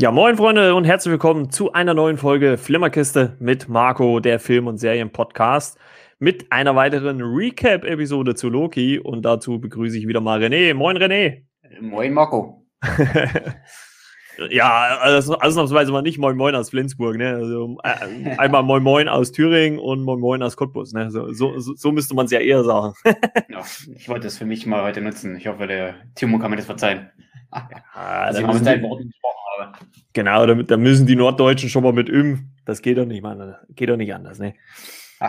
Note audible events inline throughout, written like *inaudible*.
Ja, moin Freunde und herzlich willkommen zu einer neuen Folge Flimmerkiste mit Marco, der Film- und Serien-Podcast, mit einer weiteren Recap-Episode zu Loki und dazu begrüße ich wieder mal René. Moin René. Moin Marco. *laughs* ja, also ausnahmsweise mal nicht Moin Moin aus Flensburg, ne? Also, äh, einmal Moin Moin aus Thüringen und Moin Moin aus Cottbus, ne? So, so, so müsste man es ja eher sagen. ja, ich wollte es für mich mal heute nutzen. Ich hoffe, der Timo kann mir das verzeihen. Ja, also, ich mit Worten gesprochen habe. Genau, da, da, müssen die Norddeutschen schon mal mit üben. Das geht doch nicht, man. Geht doch nicht anders, ne?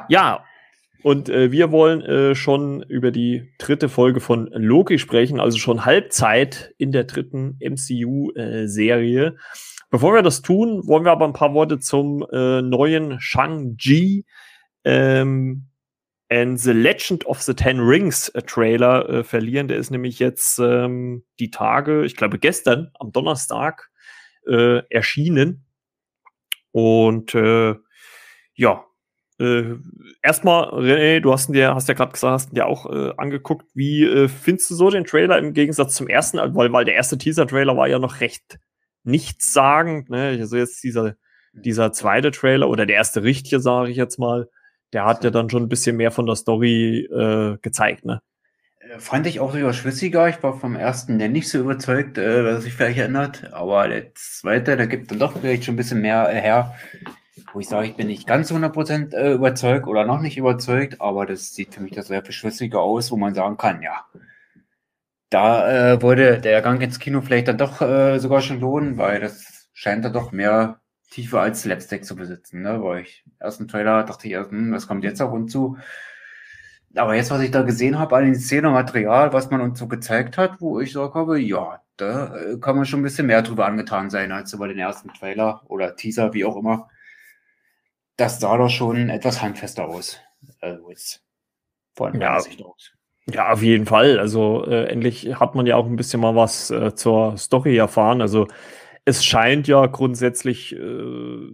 Ja, und äh, wir wollen äh, schon über die dritte Folge von Loki sprechen, also schon Halbzeit in der dritten MCU-Serie. Äh, Bevor wir das tun, wollen wir aber ein paar Worte zum äh, neuen Shang-Chi ähm, and The Legend of the Ten Rings äh, Trailer äh, verlieren. Der ist nämlich jetzt ähm, die Tage, ich glaube gestern, am Donnerstag, erschienen. Und ja, äh, erstmal, René, du hast dir, hast ja gerade gesagt, hast dir auch äh, angeguckt. Wie äh, findest du so den Trailer im Gegensatz zum ersten? Weil, weil der erste Teaser-Trailer war ja noch recht nichtssagend. Ne? Also jetzt dieser, dieser zweite Trailer oder der erste richtige, sage ich jetzt mal, der hat ja dann schon ein bisschen mehr von der Story äh, gezeigt. Ne? Äh, fand ich auch sogar schlüssiger. Ich war vom ersten der nicht so überzeugt, äh, was sich vielleicht erinnert. Aber der zweite, der gibt dann doch vielleicht schon ein bisschen mehr äh, her wo ich sage, ich bin nicht ganz 100% äh, überzeugt oder noch nicht überzeugt, aber das sieht für mich das sehr viel schlüssiger aus, wo man sagen kann, ja, da äh, wurde der Gang ins Kino vielleicht dann doch äh, sogar schon lohnen, weil das scheint da doch mehr Tiefe als Slapstick zu besitzen. Ne? Weil ich ersten Trailer dachte ich erst, hm, was kommt jetzt auf uns zu? Aber jetzt, was ich da gesehen habe an den Szenen Material, was man uns so gezeigt hat, wo ich sage habe, ja, da äh, kann man schon ein bisschen mehr drüber angetan sein als über den ersten Trailer oder Teaser, wie auch immer das sah doch schon etwas handfester aus. Also jetzt von ja. Sicht aus. Ja, auf jeden Fall. Also äh, endlich hat man ja auch ein bisschen mal was äh, zur Story erfahren. Also es scheint ja grundsätzlich äh,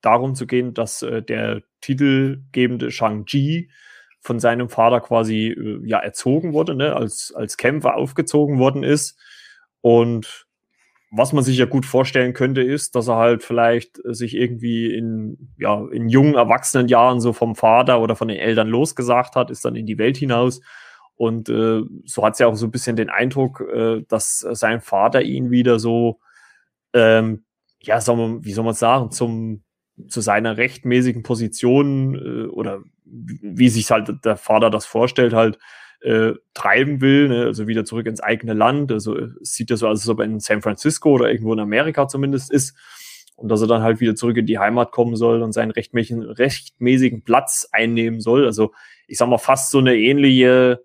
darum zu gehen, dass äh, der titelgebende Shang-Chi von seinem Vater quasi äh, ja erzogen wurde, ne? als, als Kämpfer aufgezogen worden ist. Und was man sich ja gut vorstellen könnte, ist, dass er halt vielleicht sich irgendwie in, ja, in jungen erwachsenen Jahren so vom Vater oder von den Eltern losgesagt hat, ist dann in die Welt hinaus. Und äh, so hat es ja auch so ein bisschen den Eindruck, äh, dass sein Vater ihn wieder so, ähm, ja, soll man, wie soll man sagen, zum, zu seiner rechtmäßigen Position äh, oder wie, sich halt der Vater das vorstellt, halt äh, treiben will, ne? also wieder zurück ins eigene Land. Also es sieht ja so aus, als ob er in San Francisco oder irgendwo in Amerika zumindest ist. Und dass er dann halt wieder zurück in die Heimat kommen soll und seinen rechtmäßigen, rechtmäßigen Platz einnehmen soll. Also ich sag mal fast so eine ähnliche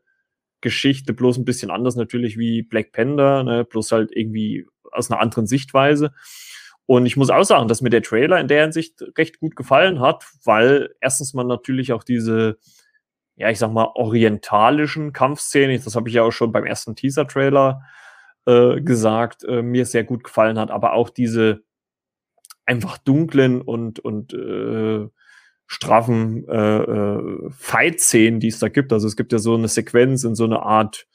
Geschichte, bloß ein bisschen anders natürlich wie Black Panther, ne? bloß halt irgendwie aus einer anderen Sichtweise. Und ich muss auch sagen, dass mir der Trailer in der Hinsicht recht gut gefallen hat, weil erstens man natürlich auch diese ja, ich sag mal, orientalischen Kampfszenen, das habe ich ja auch schon beim ersten Teaser-Trailer äh, gesagt, äh, mir sehr gut gefallen hat, aber auch diese einfach dunklen und, und äh, straffen äh, äh, Fight-Szenen, die es da gibt. Also es gibt ja so eine Sequenz in so eine Art,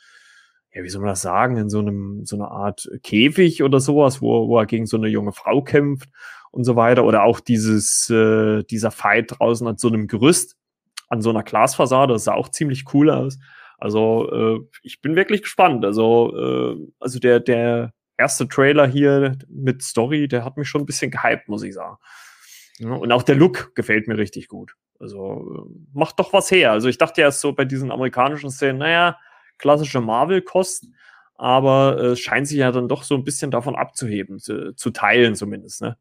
ja, wie soll man das sagen, in so einem, so eine Art Käfig oder sowas, wo, wo er gegen so eine junge Frau kämpft und so weiter. Oder auch dieses, äh, dieser Fight draußen an so einem Gerüst an so einer Glasfassade. Das sah auch ziemlich cool aus. Also äh, ich bin wirklich gespannt. Also, äh, also der, der erste Trailer hier mit Story, der hat mich schon ein bisschen gehypt, muss ich sagen. Ja, und auch der Look gefällt mir richtig gut. Also äh, macht doch was her. Also ich dachte erst so bei diesen amerikanischen Szenen, naja, klassische Marvel-Kost, aber äh, es scheint sich ja dann doch so ein bisschen davon abzuheben, zu, zu teilen zumindest, ne?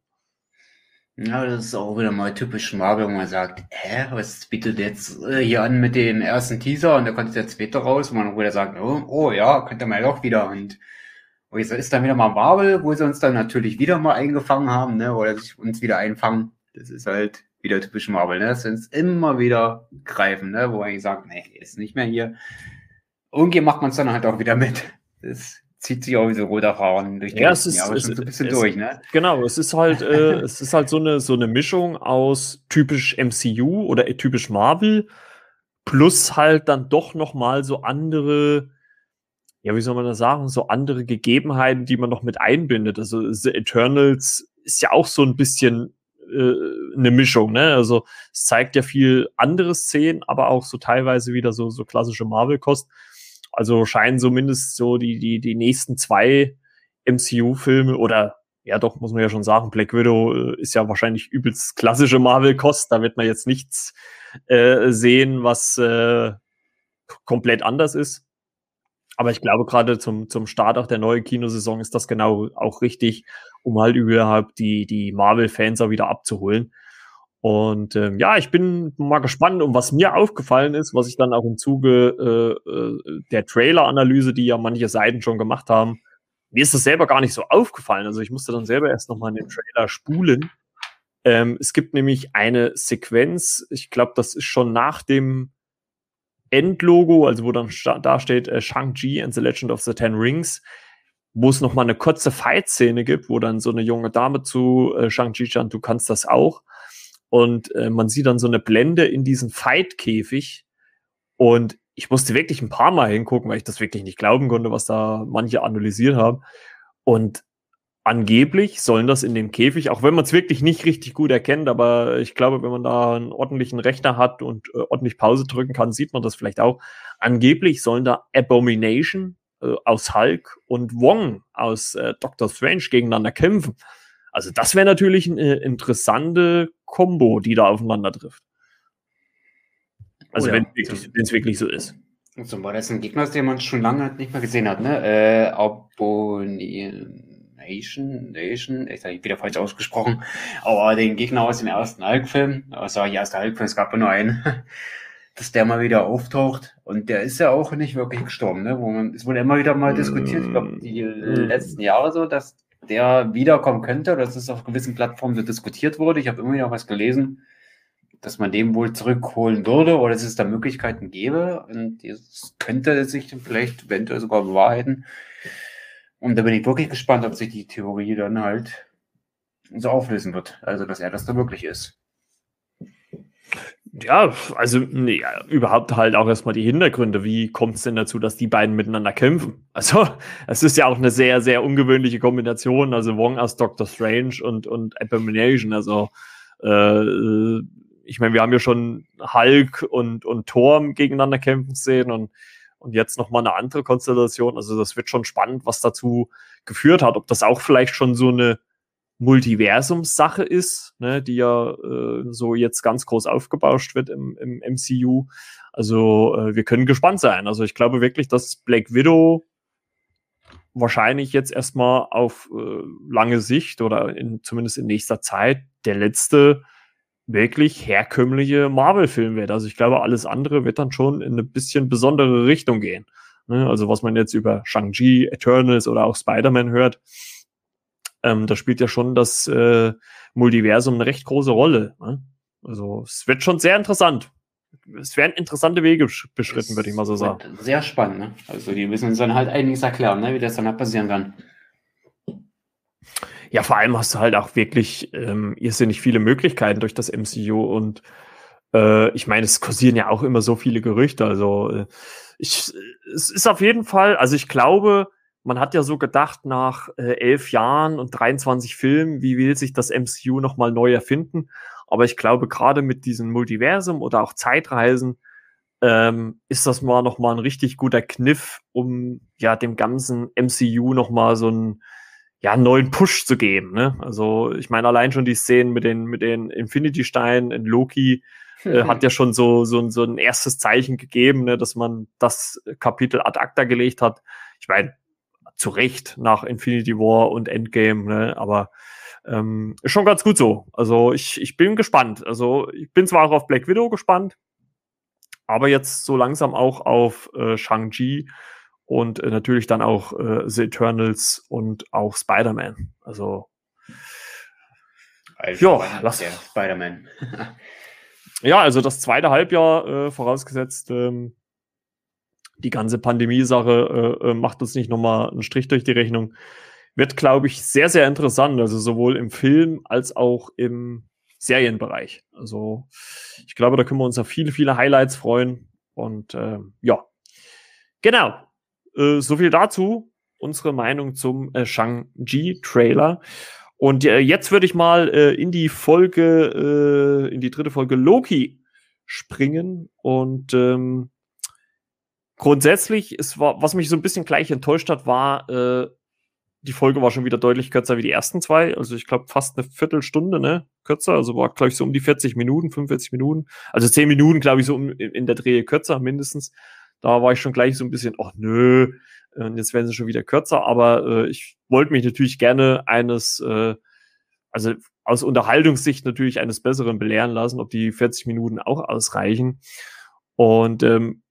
Ja, das ist auch wieder mal typisch Marvel, wo man sagt, hä, was bietet jetzt äh, hier an mit dem ersten Teaser und da kommt jetzt später raus, wo man wieder sagt, oh, oh ja, könnte man ja auch wieder und wo jetzt ist dann wieder mal Marvel, wo sie uns dann natürlich wieder mal eingefangen haben, ne, oder uns wieder einfangen. Das ist halt wieder typisch Marvel, ne, dass sie uns immer wieder greifen, ne, wo man eigentlich sagt, nee, ist nicht mehr hier. Irgendwie macht man es dann halt auch wieder mit. Das zieht sich auch wie so roter Fahren durch die ja, es ist, Jahre schon so ein bisschen es, durch, ne? Genau, es ist halt, äh, *laughs* es ist halt so eine, so eine Mischung aus typisch MCU oder typisch Marvel plus halt dann doch noch mal so andere, ja, wie soll man das sagen, so andere Gegebenheiten, die man noch mit einbindet. Also The Eternals ist ja auch so ein bisschen äh, eine Mischung, ne? Also es zeigt ja viel andere Szenen, aber auch so teilweise wieder so, so klassische Marvel-Kost. Also scheinen zumindest so die, die, die nächsten zwei MCU-Filme oder ja doch, muss man ja schon sagen, Black Widow äh, ist ja wahrscheinlich übelst klassische Marvel-Kost. Da wird man jetzt nichts äh, sehen, was äh, komplett anders ist. Aber ich glaube, gerade zum, zum Start auch der neuen Kinosaison ist das genau auch richtig, um halt überhaupt die, die Marvel-Fans auch wieder abzuholen. Und ähm, ja, ich bin mal gespannt, um was mir aufgefallen ist, was ich dann auch im Zuge äh, äh, der Trailer-Analyse, die ja manche Seiten schon gemacht haben, mir ist das selber gar nicht so aufgefallen. Also ich musste dann selber erst nochmal in den Trailer spulen. Ähm, es gibt nämlich eine Sequenz, ich glaube, das ist schon nach dem Endlogo, also wo dann da steht äh, Shang-Chi and the Legend of the Ten Rings, wo es nochmal eine kurze Fight-Szene gibt, wo dann so eine junge Dame zu äh, Shang-Chi stand, du kannst das auch. Und äh, man sieht dann so eine Blende in diesen Fight-Käfig. Und ich musste wirklich ein paar Mal hingucken, weil ich das wirklich nicht glauben konnte, was da manche analysiert haben. Und angeblich sollen das in dem Käfig, auch wenn man es wirklich nicht richtig gut erkennt, aber ich glaube, wenn man da einen ordentlichen Rechner hat und äh, ordentlich Pause drücken kann, sieht man das vielleicht auch. Angeblich sollen da Abomination äh, aus Hulk und Wong aus äh, Doctor Strange gegeneinander kämpfen. Also das wäre natürlich eine interessante Combo, die da aufeinander trifft. Also oh ja. wenn es wirklich so ist. So war das ein Gegner, den man schon lange nicht mehr gesehen hat, ne? Äh, Abomination. Nation, Nation, ich habe wieder falsch ausgesprochen, aber den Gegner aus dem ersten Hulk-Film, also ja, erste Hulk-Film, es gab ja nur einen, *laughs* dass der mal wieder auftaucht und der ist ja auch nicht wirklich gestorben, ne? Wo man, es wurde immer wieder mal diskutiert, ich glaube, die mm. letzten Jahre so, dass der wiederkommen könnte, dass es auf gewissen Plattformen so diskutiert wurde. Ich habe immer wieder was gelesen, dass man den wohl zurückholen würde oder dass es da Möglichkeiten gäbe. Und das könnte sich vielleicht eventuell sogar bewahrheiten. Und da bin ich wirklich gespannt, ob sich die Theorie dann halt so auflösen wird. Also, dass er das da wirklich ist. Ja, also nee, überhaupt halt auch erstmal die Hintergründe. Wie kommt es denn dazu, dass die beiden miteinander kämpfen? Also, *laughs* es ist ja auch eine sehr, sehr ungewöhnliche Kombination. Also Wong als Doctor Strange und, und Abomination. Also, äh, ich meine, wir haben ja schon Hulk und, und Thor gegeneinander kämpfen sehen und und jetzt nochmal eine andere Konstellation. Also das wird schon spannend, was dazu geführt hat. Ob das auch vielleicht schon so eine Multiversumssache ist, ne, die ja äh, so jetzt ganz groß aufgebauscht wird im, im MCU. Also äh, wir können gespannt sein. Also ich glaube wirklich, dass Black Widow wahrscheinlich jetzt erstmal auf äh, lange Sicht oder in, zumindest in nächster Zeit der letzte wirklich herkömmliche Marvel-Film wird. Also ich glaube, alles andere wird dann schon in eine bisschen besondere Richtung gehen. Ne? Also was man jetzt über Shang-Chi, Eternals oder auch Spider-Man hört, ähm, da spielt ja schon das äh, Multiversum eine recht große Rolle. Ne? Also es wird schon sehr interessant. Es werden interessante Wege beschritten, würde ich mal so sagen. Sehr spannend. Ne? Also die müssen uns dann halt einiges erklären, ne? wie das dann halt passieren kann. Ja, vor allem hast du halt auch wirklich ähm, irrsinnig viele Möglichkeiten durch das MCU und äh, ich meine, es kursieren ja auch immer so viele Gerüchte. Also äh, ich, es ist auf jeden Fall, also ich glaube, man hat ja so gedacht, nach äh, elf Jahren und 23 Filmen, wie will sich das MCU nochmal neu erfinden? Aber ich glaube, gerade mit diesem Multiversum oder auch Zeitreisen ähm, ist das mal nochmal ein richtig guter Kniff, um ja dem ganzen MCU nochmal so ein ja, einen neuen Push zu geben. Ne? Also ich meine, allein schon die Szenen mit den, mit den Infinity-Steinen in Loki äh, hat ja *laughs* schon so, so, so ein erstes Zeichen gegeben, ne, dass man das Kapitel ad acta gelegt hat. Ich meine, zu Recht nach Infinity War und Endgame, ne? aber ähm, ist schon ganz gut so. Also ich, ich bin gespannt. Also ich bin zwar auch auf Black Widow gespannt, aber jetzt so langsam auch auf äh, Shang-Chi und äh, natürlich dann auch äh, The Eternals und auch Spider-Man. Also, also ja, lass Spider-Man. *laughs* ja, also das zweite Halbjahr äh, vorausgesetzt, ähm, die ganze Pandemie-Sache äh, äh, macht uns nicht nochmal einen Strich durch die Rechnung. Wird, glaube ich, sehr, sehr interessant, also sowohl im Film als auch im Serienbereich. Also ich glaube, da können wir uns auf viele, viele Highlights freuen. Und äh, ja, genau. Äh, so viel dazu. Unsere Meinung zum äh, Shang-Chi-Trailer. Und äh, jetzt würde ich mal äh, in die Folge, äh, in die dritte Folge Loki springen. Und ähm, grundsätzlich, es war, was mich so ein bisschen gleich enttäuscht hat, war, äh, die Folge war schon wieder deutlich kürzer wie die ersten zwei. Also ich glaube fast eine Viertelstunde, ne? Kürzer. Also war, glaube ich, so um die 40 Minuten, 45 Minuten. Also 10 Minuten, glaube ich, so in der Drehe kürzer mindestens. Da war ich schon gleich so ein bisschen, ach nö, und jetzt werden sie schon wieder kürzer, aber äh, ich wollte mich natürlich gerne eines, äh, also aus Unterhaltungssicht natürlich eines Besseren belehren lassen, ob die 40 Minuten auch ausreichen. Und ähm,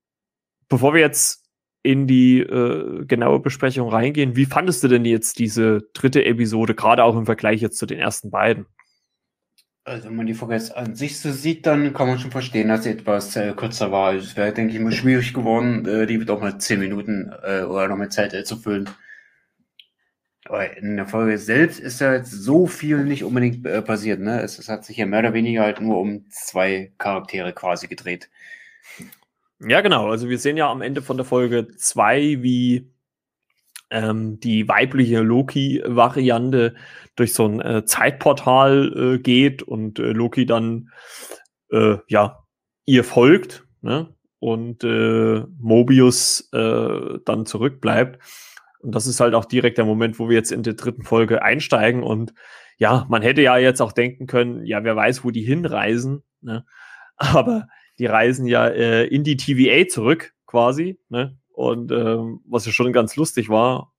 bevor wir jetzt in die äh, genaue Besprechung reingehen, wie fandest du denn jetzt diese dritte Episode, gerade auch im Vergleich jetzt zu den ersten beiden? Also wenn man die Folge jetzt an sich so sieht, dann kann man schon verstehen, dass sie etwas äh, kürzer war. Es wäre, denke ich, immer schwierig geworden, äh, die doch mal zehn Minuten äh, oder noch mehr Zeit äh, zu füllen. Aber in der Folge selbst ist ja jetzt so viel nicht unbedingt äh, passiert. Ne? Es, es hat sich ja mehr oder weniger halt nur um zwei Charaktere quasi gedreht. Ja, genau. Also wir sehen ja am Ende von der Folge zwei, wie ähm, die weibliche Loki-Variante durch so ein äh, Zeitportal äh, geht und äh, Loki dann äh, ja ihr folgt ne? und äh, Mobius äh, dann zurückbleibt. Und das ist halt auch direkt der Moment, wo wir jetzt in der dritten Folge einsteigen. Und ja, man hätte ja jetzt auch denken können, ja, wer weiß, wo die hinreisen. Ne? *laughs* Aber die reisen ja äh, in die TVA zurück, quasi. Ne? Und ähm, was ja schon ganz lustig war.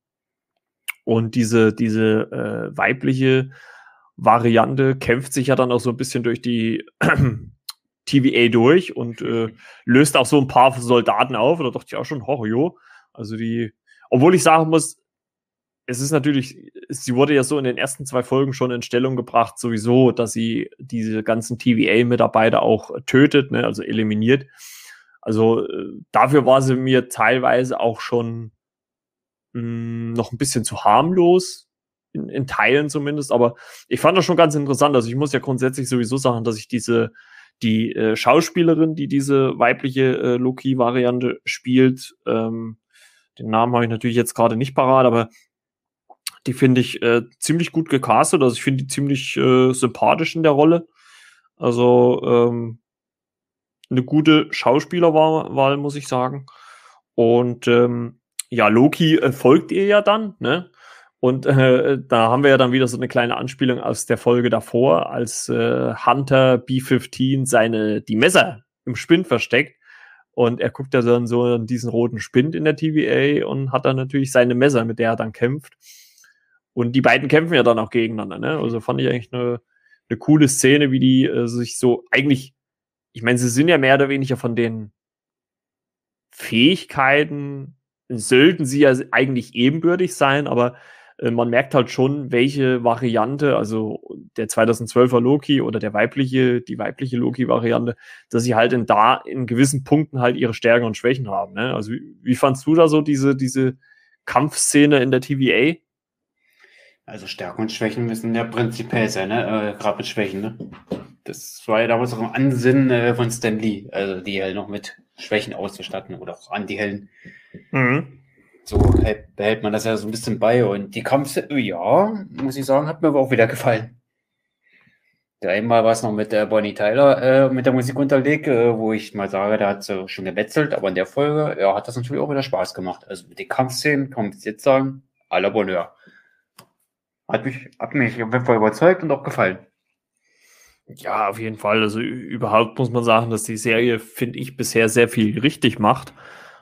Und diese, diese äh, weibliche Variante kämpft sich ja dann auch so ein bisschen durch die *clears throat* TVA durch und äh, löst auch so ein paar Soldaten auf. Und da dachte ich auch schon, oh, jo. Also die, obwohl ich sagen muss, es ist natürlich, sie wurde ja so in den ersten zwei Folgen schon in Stellung gebracht, sowieso, dass sie diese ganzen TVA-Mitarbeiter auch tötet, ne, also eliminiert. Also äh, dafür war sie mir teilweise auch schon mh, hm, noch ein bisschen zu harmlos, in, in Teilen zumindest, aber ich fand das schon ganz interessant. Also ich muss ja grundsätzlich sowieso sagen, dass ich diese, die äh, Schauspielerin, die diese weibliche äh, Loki-Variante spielt, ähm, den Namen habe ich natürlich jetzt gerade nicht parat, aber die finde ich äh, ziemlich gut gecastet. Also ich finde die ziemlich äh, sympathisch in der Rolle. Also ähm, eine gute Schauspielerwahl, muss ich sagen. Und ähm, ja, Loki äh, folgt ihr ja dann, ne? Und äh, da haben wir ja dann wieder so eine kleine Anspielung aus der Folge davor, als äh, Hunter B-15 seine die Messer im Spind versteckt. Und er guckt ja dann so an diesen roten Spind in der TVA und hat dann natürlich seine Messer, mit der er dann kämpft. Und die beiden kämpfen ja dann auch gegeneinander. Ne? Also fand ich eigentlich eine, eine coole Szene, wie die äh, sich so eigentlich, ich meine, sie sind ja mehr oder weniger von den Fähigkeiten, sollten sie ja eigentlich ebenbürtig sein, aber äh, man merkt halt schon, welche Variante, also der 2012er Loki oder der weibliche, die weibliche Loki-Variante, dass sie halt in da in gewissen Punkten halt ihre Stärken und Schwächen haben. Ne? Also wie, wie fandst du da so diese, diese Kampfszene in der TVA? Also Stärken und Schwächen müssen ja prinzipiell sein, ne? Äh, Gerade mit Schwächen, ne? Das war ja damals auch ein Ansinnen äh, von Stan Lee, also die halt noch mit Schwächen auszustatten oder auch Anti-Helden. Mhm. So behält man das ja so ein bisschen bei. Und die Kampf, ja, muss ich sagen, hat mir aber auch wieder gefallen. Der einmal war es noch mit der Bonnie Tyler äh, mit der Musik unterlegt, äh, wo ich mal sage, da hat sie schon gewetzelt, aber in der Folge, ja, hat das natürlich auch wieder Spaß gemacht. Also mit den Kampfszenen kann man jetzt sagen, à la Bonheur. Hat mich, hat mich auf jeden Fall überzeugt und auch gefallen. Ja, auf jeden Fall. Also überhaupt muss man sagen, dass die Serie, finde ich, bisher sehr viel richtig macht.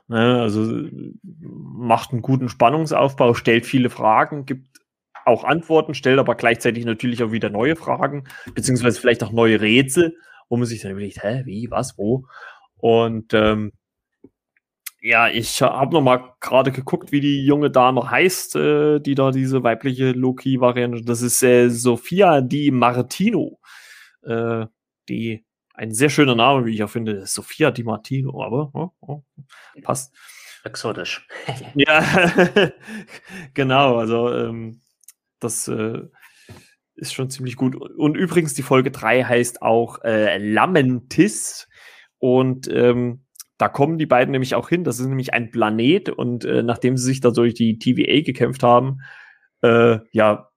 Ne, also macht einen guten Spannungsaufbau, stellt viele Fragen, gibt auch Antworten, stellt aber gleichzeitig natürlich auch wieder neue Fragen, beziehungsweise vielleicht auch neue Rätsel, wo man sich dann überlegt, hä, wie, was, wo? Und ähm, ja, ich habe noch mal gerade geguckt, wie die junge Dame heißt, äh, die da diese weibliche Loki-Variante. Das ist äh, Sophia Di Martino. Äh, die ein sehr schöner Name, wie ich auch finde, Sophia Di Martino, aber oh, oh, passt. Exotisch. *laughs* ja, *laughs* genau. Also ähm, das äh, ist schon ziemlich gut. Und übrigens, die Folge 3 heißt auch äh, Lamentis. Und ähm, da kommen die beiden nämlich auch hin. Das ist nämlich ein Planet und äh, nachdem sie sich da durch die TVA gekämpft haben, äh, ja,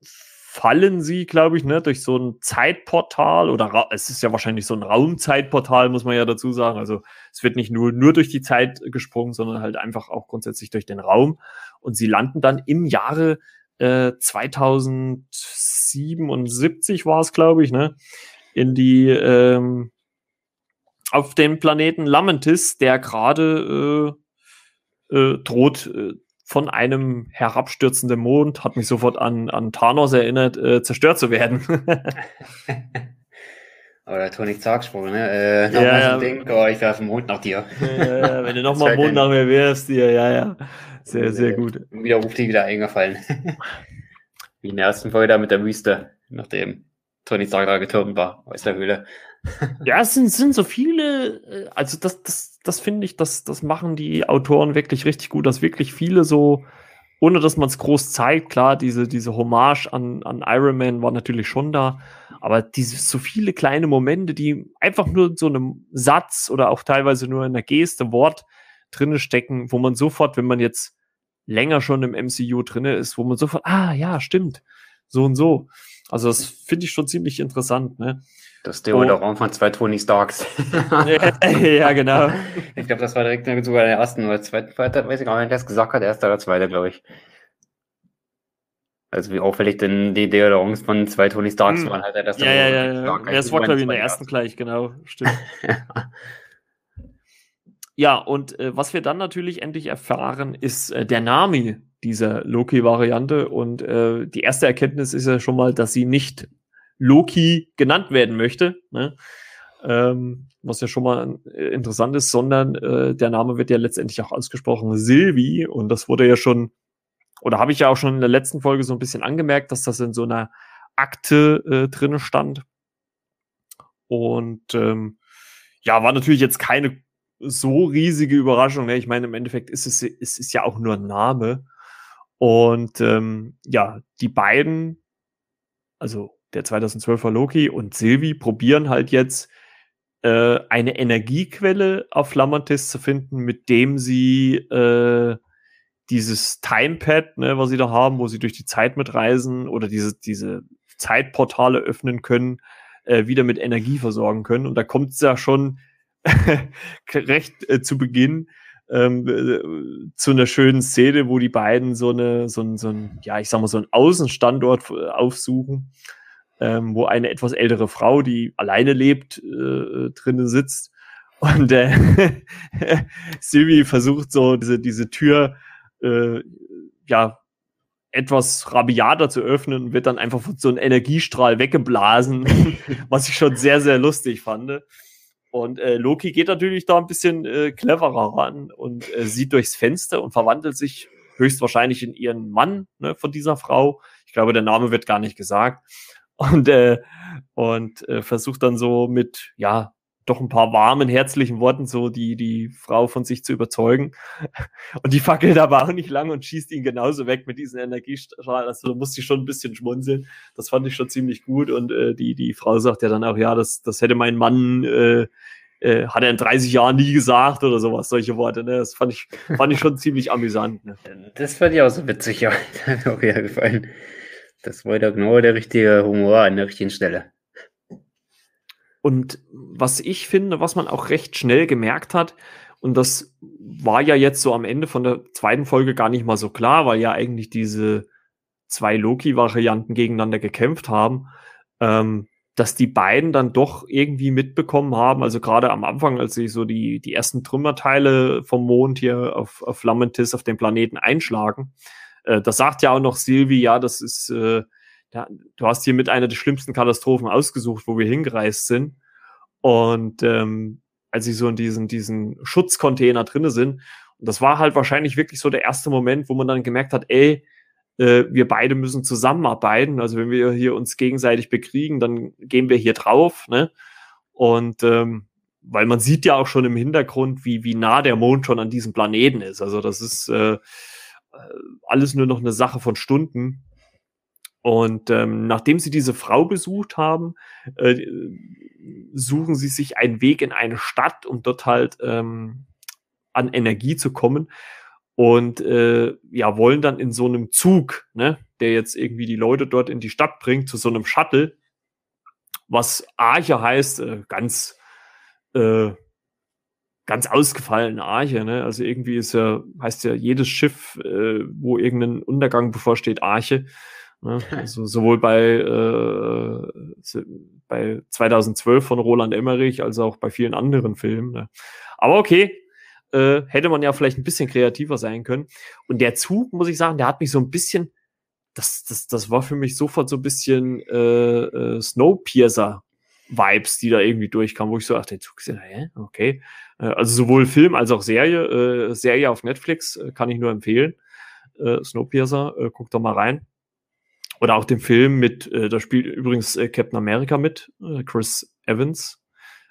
fallen sie, glaube ich, ne, durch so ein Zeitportal oder Ra es ist ja wahrscheinlich so ein Raumzeitportal, muss man ja dazu sagen. Also es wird nicht nur, nur durch die Zeit gesprungen, sondern halt einfach auch grundsätzlich durch den Raum. Und sie landen dann im Jahre äh, 2077 war es, glaube ich, ne, in die ähm, auf den Planeten Lamentis, der gerade äh, äh, droht äh, von einem herabstürzenden Mond, hat mich sofort an, an Thanos erinnert, äh, zerstört zu werden. *laughs* Aber der Tony gesprochen, ne? Äh, ja, ja. Ding, oh, ich werfe den Mond nach dir. Ja, wenn du nochmal *laughs* Mond nach mir wirfst, dir, ja, ja. Sehr, sehr gut. Wieder ruft die wieder eingefallen. *laughs* Wie in der ersten Folge da mit der Wüste, nachdem Tony Stark da getürmt war aus der Höhle. *laughs* ja, es sind, sind so viele, äh, also das, das, das finde ich, das, das machen die Autoren wirklich richtig gut, dass wirklich viele so, ohne dass man es groß zeigt, klar, diese, diese Hommage an, an Iron Man war natürlich schon da, aber diese so viele kleine Momente, die einfach nur in so einem Satz oder auch teilweise nur in einer Geste, Wort drinne stecken, wo man sofort, wenn man jetzt länger schon im MCU drinne ist, wo man sofort, ah ja, stimmt, so und so. Also das finde ich schon ziemlich interessant, ne? Das Deodorant oh. von zwei Tony Starks. *laughs* ja, genau. Ich glaube, das war direkt sogar der ersten oder zweiten Fighter, weiß ich gar nicht, wer es gesagt hat, erster oder zweiter, glaube ich. Also wie auffällig denn die Deodorants von zwei Tony Starks hm. waren halt das Ja, ja, ja, ja. Das war, glaube ich, in der ersten gleich, genau. *laughs* Stimmt. ja, und äh, was wir dann natürlich endlich erfahren, ist äh, der Name dieser Loki-Variante. Und äh, die erste Erkenntnis ist ja schon mal, dass sie nicht Loki genannt werden möchte. Ne? Ähm, was ja schon mal äh, interessant ist, sondern äh, der Name wird ja letztendlich auch ausgesprochen Sylvie und das wurde ja schon, oder habe ich ja auch schon in der letzten Folge so ein bisschen angemerkt, dass das in so einer Akte äh, drinne stand. Und ähm, ja, war natürlich jetzt keine so riesige Überraschung. Ne? Ich meine, im Endeffekt ist es, es ist ja auch nur ein Name. Und ähm, ja, die beiden, also der 2012er Loki und Sylvie probieren halt jetzt äh, eine Energiequelle auf Lamantis zu finden, mit dem sie äh, dieses Timepad, ne, was sie da haben, wo sie durch die Zeit mitreisen oder diese, diese Zeitportale öffnen können, äh, wieder mit Energie versorgen können. Und da kommt es ja schon *laughs* recht äh, zu Beginn ähm, äh, zu einer schönen Szene, wo die beiden so eine, so so ein, ja, ich sag mal, so einen Außenstandort äh, aufsuchen ähm, wo eine etwas ältere Frau, die alleine lebt, äh, drinnen sitzt. Und äh, *laughs* Sylvie versucht so diese, diese Tür äh, ja etwas rabiater zu öffnen wird dann einfach von so einem Energiestrahl weggeblasen, *laughs* was ich schon sehr, sehr lustig fand. Und äh, Loki geht natürlich da ein bisschen äh, cleverer ran und äh, sieht durchs Fenster und verwandelt sich höchstwahrscheinlich in ihren Mann ne, von dieser Frau. Ich glaube, der Name wird gar nicht gesagt und, äh, und äh, versucht dann so mit, ja, doch ein paar warmen, herzlichen Worten so die, die Frau von sich zu überzeugen. *laughs* Und die fackelt aber auch nicht lang und schießt ihn genauso weg mit diesen Energiestrahlen. Also da musste ich schon ein bisschen schmunzeln. Das fand ich schon ziemlich gut. Und äh, die, die Frau sagt ja dann auch, ja, das, das hätte mein Mann, äh, äh, hat er in 30 Jahren nie gesagt oder sowas, solche Worte. Ne? Das fand ich, fand ich schon *laughs* ziemlich amüsant. Ne? Das fand ich auch so witzig, ja. *laughs* Hat mir auch wieder gefallen. Das war da genau der richtige Humor an der richtigen Stelle. Und was ich finde, was man auch recht schnell gemerkt hat, und das war ja jetzt so am Ende von der zweiten Folge gar nicht mal so klar, weil ja eigentlich diese zwei Loki-Varianten gegeneinander gekämpft haben, ähm, dass die beiden dann doch irgendwie mitbekommen haben, also gerade am Anfang, als sie so die, die ersten Trümmerteile vom Mond hier auf, auf Lamentis, auf dem Planeten einschlagen, äh, das sagt ja auch noch Silvi, ja, das ist, äh, ja, du hast hier mit einer der schlimmsten Katastrophen ausgesucht, wo wir hingereist sind. Und ähm, als sie so in diesen, diesen Schutzcontainer drinne sind, und das war halt wahrscheinlich wirklich so der erste Moment, wo man dann gemerkt hat, ey, äh, wir beide müssen zusammenarbeiten. Also wenn wir hier uns gegenseitig bekriegen, dann gehen wir hier drauf, ne? Und ähm, weil man sieht ja auch schon im Hintergrund, wie, wie nah der Mond schon an diesem Planeten ist. Also das ist äh, alles nur noch eine Sache von Stunden. Und ähm, nachdem sie diese Frau besucht haben, äh, suchen sie sich einen Weg in eine Stadt, um dort halt ähm, an Energie zu kommen. Und äh, ja, wollen dann in so einem Zug, ne, der jetzt irgendwie die Leute dort in die Stadt bringt, zu so einem Shuttle, was Arche heißt, äh, ganz, äh, ganz ausgefallene Arche, ne? Also irgendwie ist ja, heißt ja jedes Schiff, äh, wo irgendein Untergang bevorsteht, Arche. Ne? *laughs* Also sowohl bei, äh, bei 2012 von Roland Emmerich als auch bei vielen anderen Filmen. Ne? Aber okay, äh, hätte man ja vielleicht ein bisschen kreativer sein können. Und der Zug, muss ich sagen, der hat mich so ein bisschen, das, das, das war für mich sofort so ein bisschen äh, äh, Snowpiercer-Vibes, die da irgendwie durchkamen, wo ich so, ach, der Zug ist ja, hä? okay. Äh, also sowohl Film als auch Serie. Äh, Serie auf Netflix äh, kann ich nur empfehlen. Äh, Snowpiercer, äh, guck doch mal rein. Oder auch den Film mit, äh, da spielt übrigens äh, Captain America mit, äh, Chris Evans.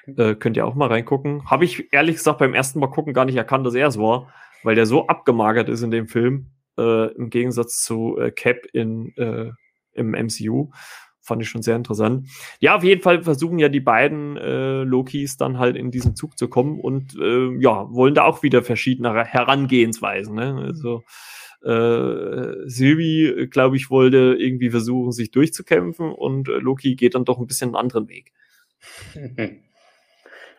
Äh, könnt ihr auch mal reingucken. Habe ich ehrlich gesagt beim ersten Mal gucken gar nicht erkannt, dass er es war, weil der so abgemagert ist in dem Film, äh, im Gegensatz zu Cap in, äh, im MCU. Fand ich schon sehr interessant. Ja, auf jeden Fall versuchen ja die beiden äh, Lokis dann halt in diesen Zug zu kommen und äh, ja, wollen da auch wieder verschiedene Herangehensweisen. Ne? Also äh, Sylvie, glaube ich, wollte irgendwie versuchen, sich durchzukämpfen und äh, Loki geht dann doch ein bisschen einen anderen Weg. *laughs*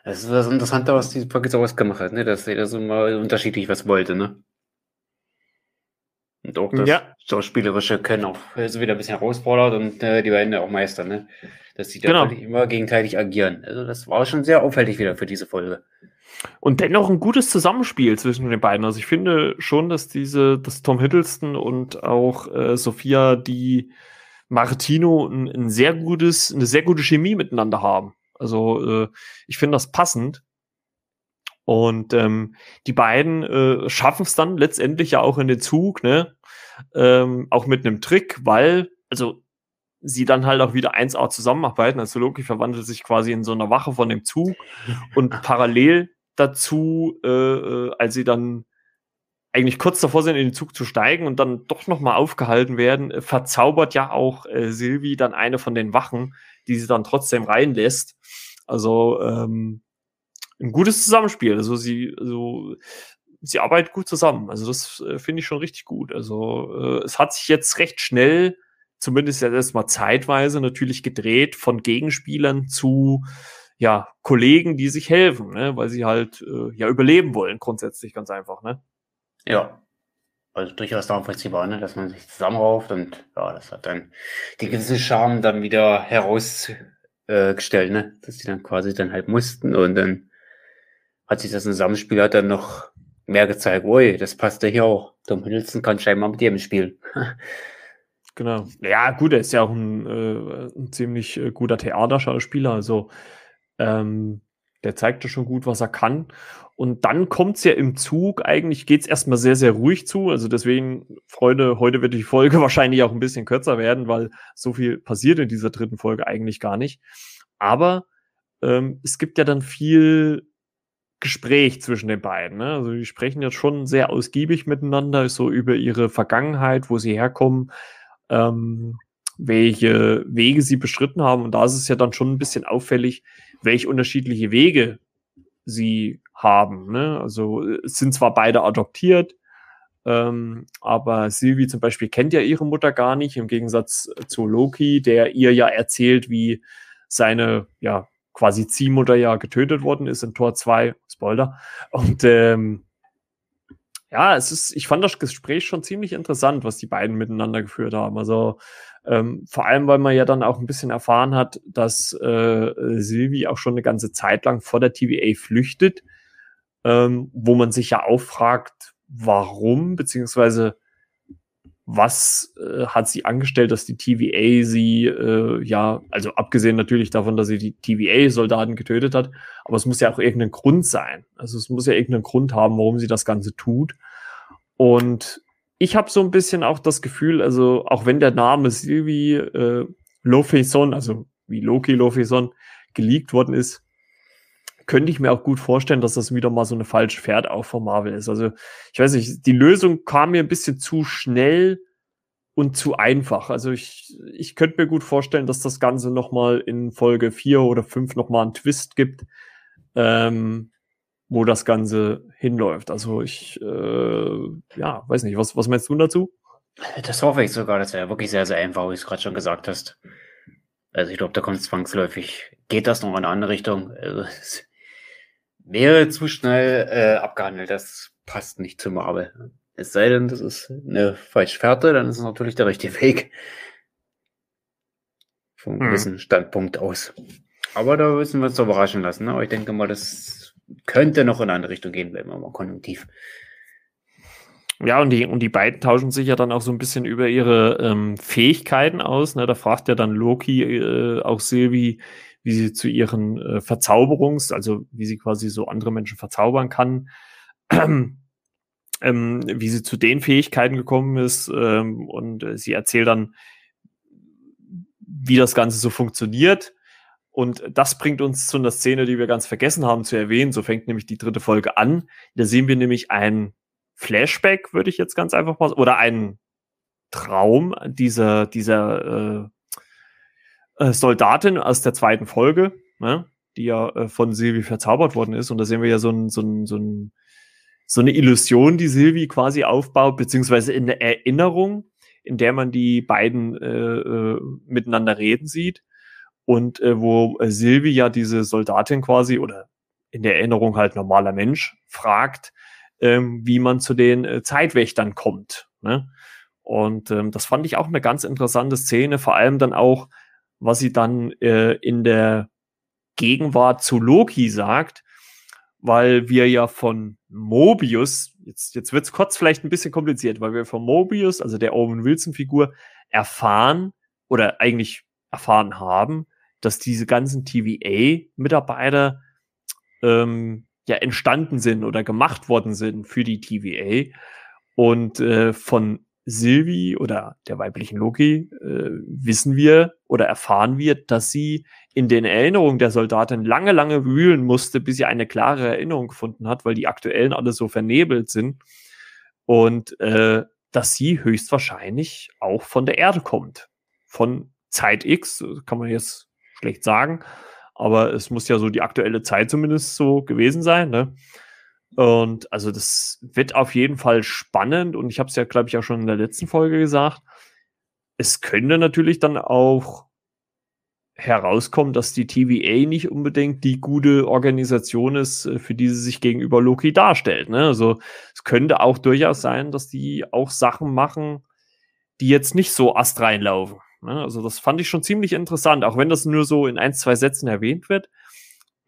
Das ist das Interessante, was die Folge so ausgemacht hat, ne? dass jeder so mal unterschiedlich was wollte. Ne? Und auch das ja. Schauspielerische können auch so wieder ein bisschen herausfordert und äh, die beiden auch meistern, ne? dass da genau. immer gegenteilig agieren. Also das war schon sehr auffällig wieder für diese Folge. Und dennoch ein gutes Zusammenspiel zwischen den beiden. Also ich finde schon, dass diese, dass Tom Hiddleston und auch äh, Sophia die Martino ein, ein, sehr gutes, eine sehr gute Chemie miteinander haben. Also äh, ich finde das passend. Und ähm, die beiden äh, schaffen es dann letztendlich ja auch in den Zug, ne? Ähm, auch mit einem Trick, weil, also sie dann halt auch wieder 1A zusammenarbeiten. Also Loki verwandelt sich quasi in so einer Wache von dem Zug und *laughs* parallel dazu, äh, äh, als sie dann eigentlich kurz davor sind, in den Zug zu steigen und dann doch nochmal aufgehalten werden, äh, verzaubert ja auch äh, Sylvie dann eine von den Wachen, die sie dann trotzdem reinlässt. Also ähm, ein gutes Zusammenspiel. Also sie, so, sie arbeiten gut zusammen. Also das äh, finde ich schon richtig gut. Also äh, es hat sich jetzt recht schnell, zumindest jetzt erstmal zeitweise, natürlich gedreht von Gegenspielern zu ja, Kollegen, die sich helfen, ne? weil sie halt äh, ja überleben wollen, grundsätzlich ganz einfach, ne? Ja. Also durchaus nachvollziehbar, ne? dass man sich zusammenrauft und ja, das hat dann die gewisse Charme dann wieder herausgestellt, ne? Dass die dann quasi dann halt mussten und dann hat sich das Zusammenspiel hat dann noch mehr gezeigt, ui, das passt ja hier auch. Tom Hiddleston kann scheinbar mit dem spielen. *laughs* genau. Ja, gut, er ist ja auch ein, äh, ein ziemlich äh, guter Theaterschauspieler, also ähm, der zeigt ja schon gut, was er kann. Und dann kommt es ja im Zug, eigentlich geht es erstmal sehr, sehr ruhig zu. Also deswegen, Freunde, heute wird die Folge *laughs* wahrscheinlich auch ein bisschen kürzer werden, weil so viel passiert in dieser dritten Folge eigentlich gar nicht. Aber ähm, es gibt ja dann viel Gespräch zwischen den beiden. Ne? Also die sprechen ja schon sehr ausgiebig miteinander, so über ihre Vergangenheit, wo sie herkommen, ähm, welche Wege sie bestritten haben. Und da ist es ja dann schon ein bisschen auffällig, welche unterschiedliche Wege sie haben. Ne? Also es sind zwar beide adoptiert, ähm, aber Sylvie zum Beispiel kennt ja ihre Mutter gar nicht, im Gegensatz zu Loki, der ihr ja erzählt, wie seine, ja, quasi Ziehmutter ja getötet worden ist in Tor 2, Spoiler. Und ähm, ja, es ist, ich fand das Gespräch schon ziemlich interessant, was die beiden miteinander geführt haben. Also ähm, vor allem, weil man ja dann auch ein bisschen erfahren hat, dass äh, Sylvie auch schon eine ganze Zeit lang vor der TVA flüchtet, ähm, wo man sich ja auch fragt, warum, beziehungsweise was äh, hat sie angestellt, dass die TVA sie, äh, ja, also abgesehen natürlich davon, dass sie die TVA-Soldaten getötet hat, aber es muss ja auch irgendein Grund sein. Also es muss ja irgendeinen Grund haben, warum sie das Ganze tut. Und ich habe so ein bisschen auch das Gefühl, also auch wenn der Name Sylvie äh, Lofeson, also wie Loki Lofeson, geleakt worden ist, könnte ich mir auch gut vorstellen, dass das wieder mal so eine falsche Pferd auch von Marvel ist. Also ich weiß nicht, die Lösung kam mir ein bisschen zu schnell und zu einfach. Also ich, ich könnte mir gut vorstellen, dass das Ganze noch mal in Folge vier oder fünf noch mal einen Twist gibt. Ähm, wo das Ganze hinläuft. Also ich, äh, ja, weiß nicht, was, was meinst du dazu? Das hoffe ich sogar. Das wäre wirklich sehr, sehr einfach, wie du es gerade schon gesagt hast. Also ich glaube, da kommt zwangsläufig. Geht das noch in eine andere Richtung? Also, wäre zu schnell äh, abgehandelt. Das passt nicht zu Marvel. Es sei denn, das ist eine falsche Fährte, dann ist es natürlich der richtige Weg. Von einem hm. gewissen Standpunkt aus. Aber da müssen wir uns doch überraschen lassen. Ne? Aber ich denke mal, das könnte noch in eine andere Richtung gehen, bleiben wir mal konjunktiv. Ja, und die, und die beiden tauschen sich ja dann auch so ein bisschen über ihre ähm, Fähigkeiten aus. Ne? Da fragt ja dann Loki äh, auch Sylvie, wie sie zu ihren äh, Verzauberungs-, also wie sie quasi so andere Menschen verzaubern kann, *clears throat* ähm, wie sie zu den Fähigkeiten gekommen ist. Ähm, und äh, sie erzählt dann, wie das Ganze so funktioniert. Und das bringt uns zu einer Szene, die wir ganz vergessen haben zu erwähnen. So fängt nämlich die dritte Folge an. Da sehen wir nämlich ein Flashback, würde ich jetzt ganz einfach mal, oder ein Traum dieser, dieser äh, äh, Soldatin aus der zweiten Folge, ne? die ja äh, von Silvi verzaubert worden ist. Und da sehen wir ja so, ein, so, ein, so, ein, so eine Illusion, die Silvi quasi aufbaut, beziehungsweise in der Erinnerung, in der man die beiden äh, äh, miteinander reden sieht und äh, wo äh, Silvi ja diese Soldatin quasi oder in der Erinnerung halt normaler Mensch fragt, ähm, wie man zu den äh, Zeitwächtern kommt. Ne? Und ähm, das fand ich auch eine ganz interessante Szene, vor allem dann auch, was sie dann äh, in der Gegenwart zu Loki sagt, weil wir ja von Mobius, jetzt, jetzt wird es kurz vielleicht ein bisschen kompliziert, weil wir von Mobius, also der Owen Wilson-Figur, erfahren oder eigentlich erfahren haben, dass diese ganzen TVA-Mitarbeiter ähm, ja entstanden sind oder gemacht worden sind für die TVA. Und äh, von Sylvie oder der weiblichen Loki äh, wissen wir oder erfahren wir, dass sie in den Erinnerungen der Soldatin lange, lange wühlen musste, bis sie eine klare Erinnerung gefunden hat, weil die aktuellen alle so vernebelt sind. Und äh, dass sie höchstwahrscheinlich auch von der Erde kommt. Von Zeit X, kann man jetzt schlecht sagen, aber es muss ja so die aktuelle Zeit zumindest so gewesen sein. Ne? Und also das wird auf jeden Fall spannend und ich habe es ja, glaube ich, auch schon in der letzten Folge gesagt. Es könnte natürlich dann auch herauskommen, dass die TVA nicht unbedingt die gute Organisation ist, äh, für die sie sich gegenüber Loki darstellt. Ne? Also es könnte auch durchaus sein, dass die auch Sachen machen, die jetzt nicht so astrein laufen. Ne? Also das fand ich schon ziemlich interessant, auch wenn das nur so in ein, zwei Sätzen erwähnt wird.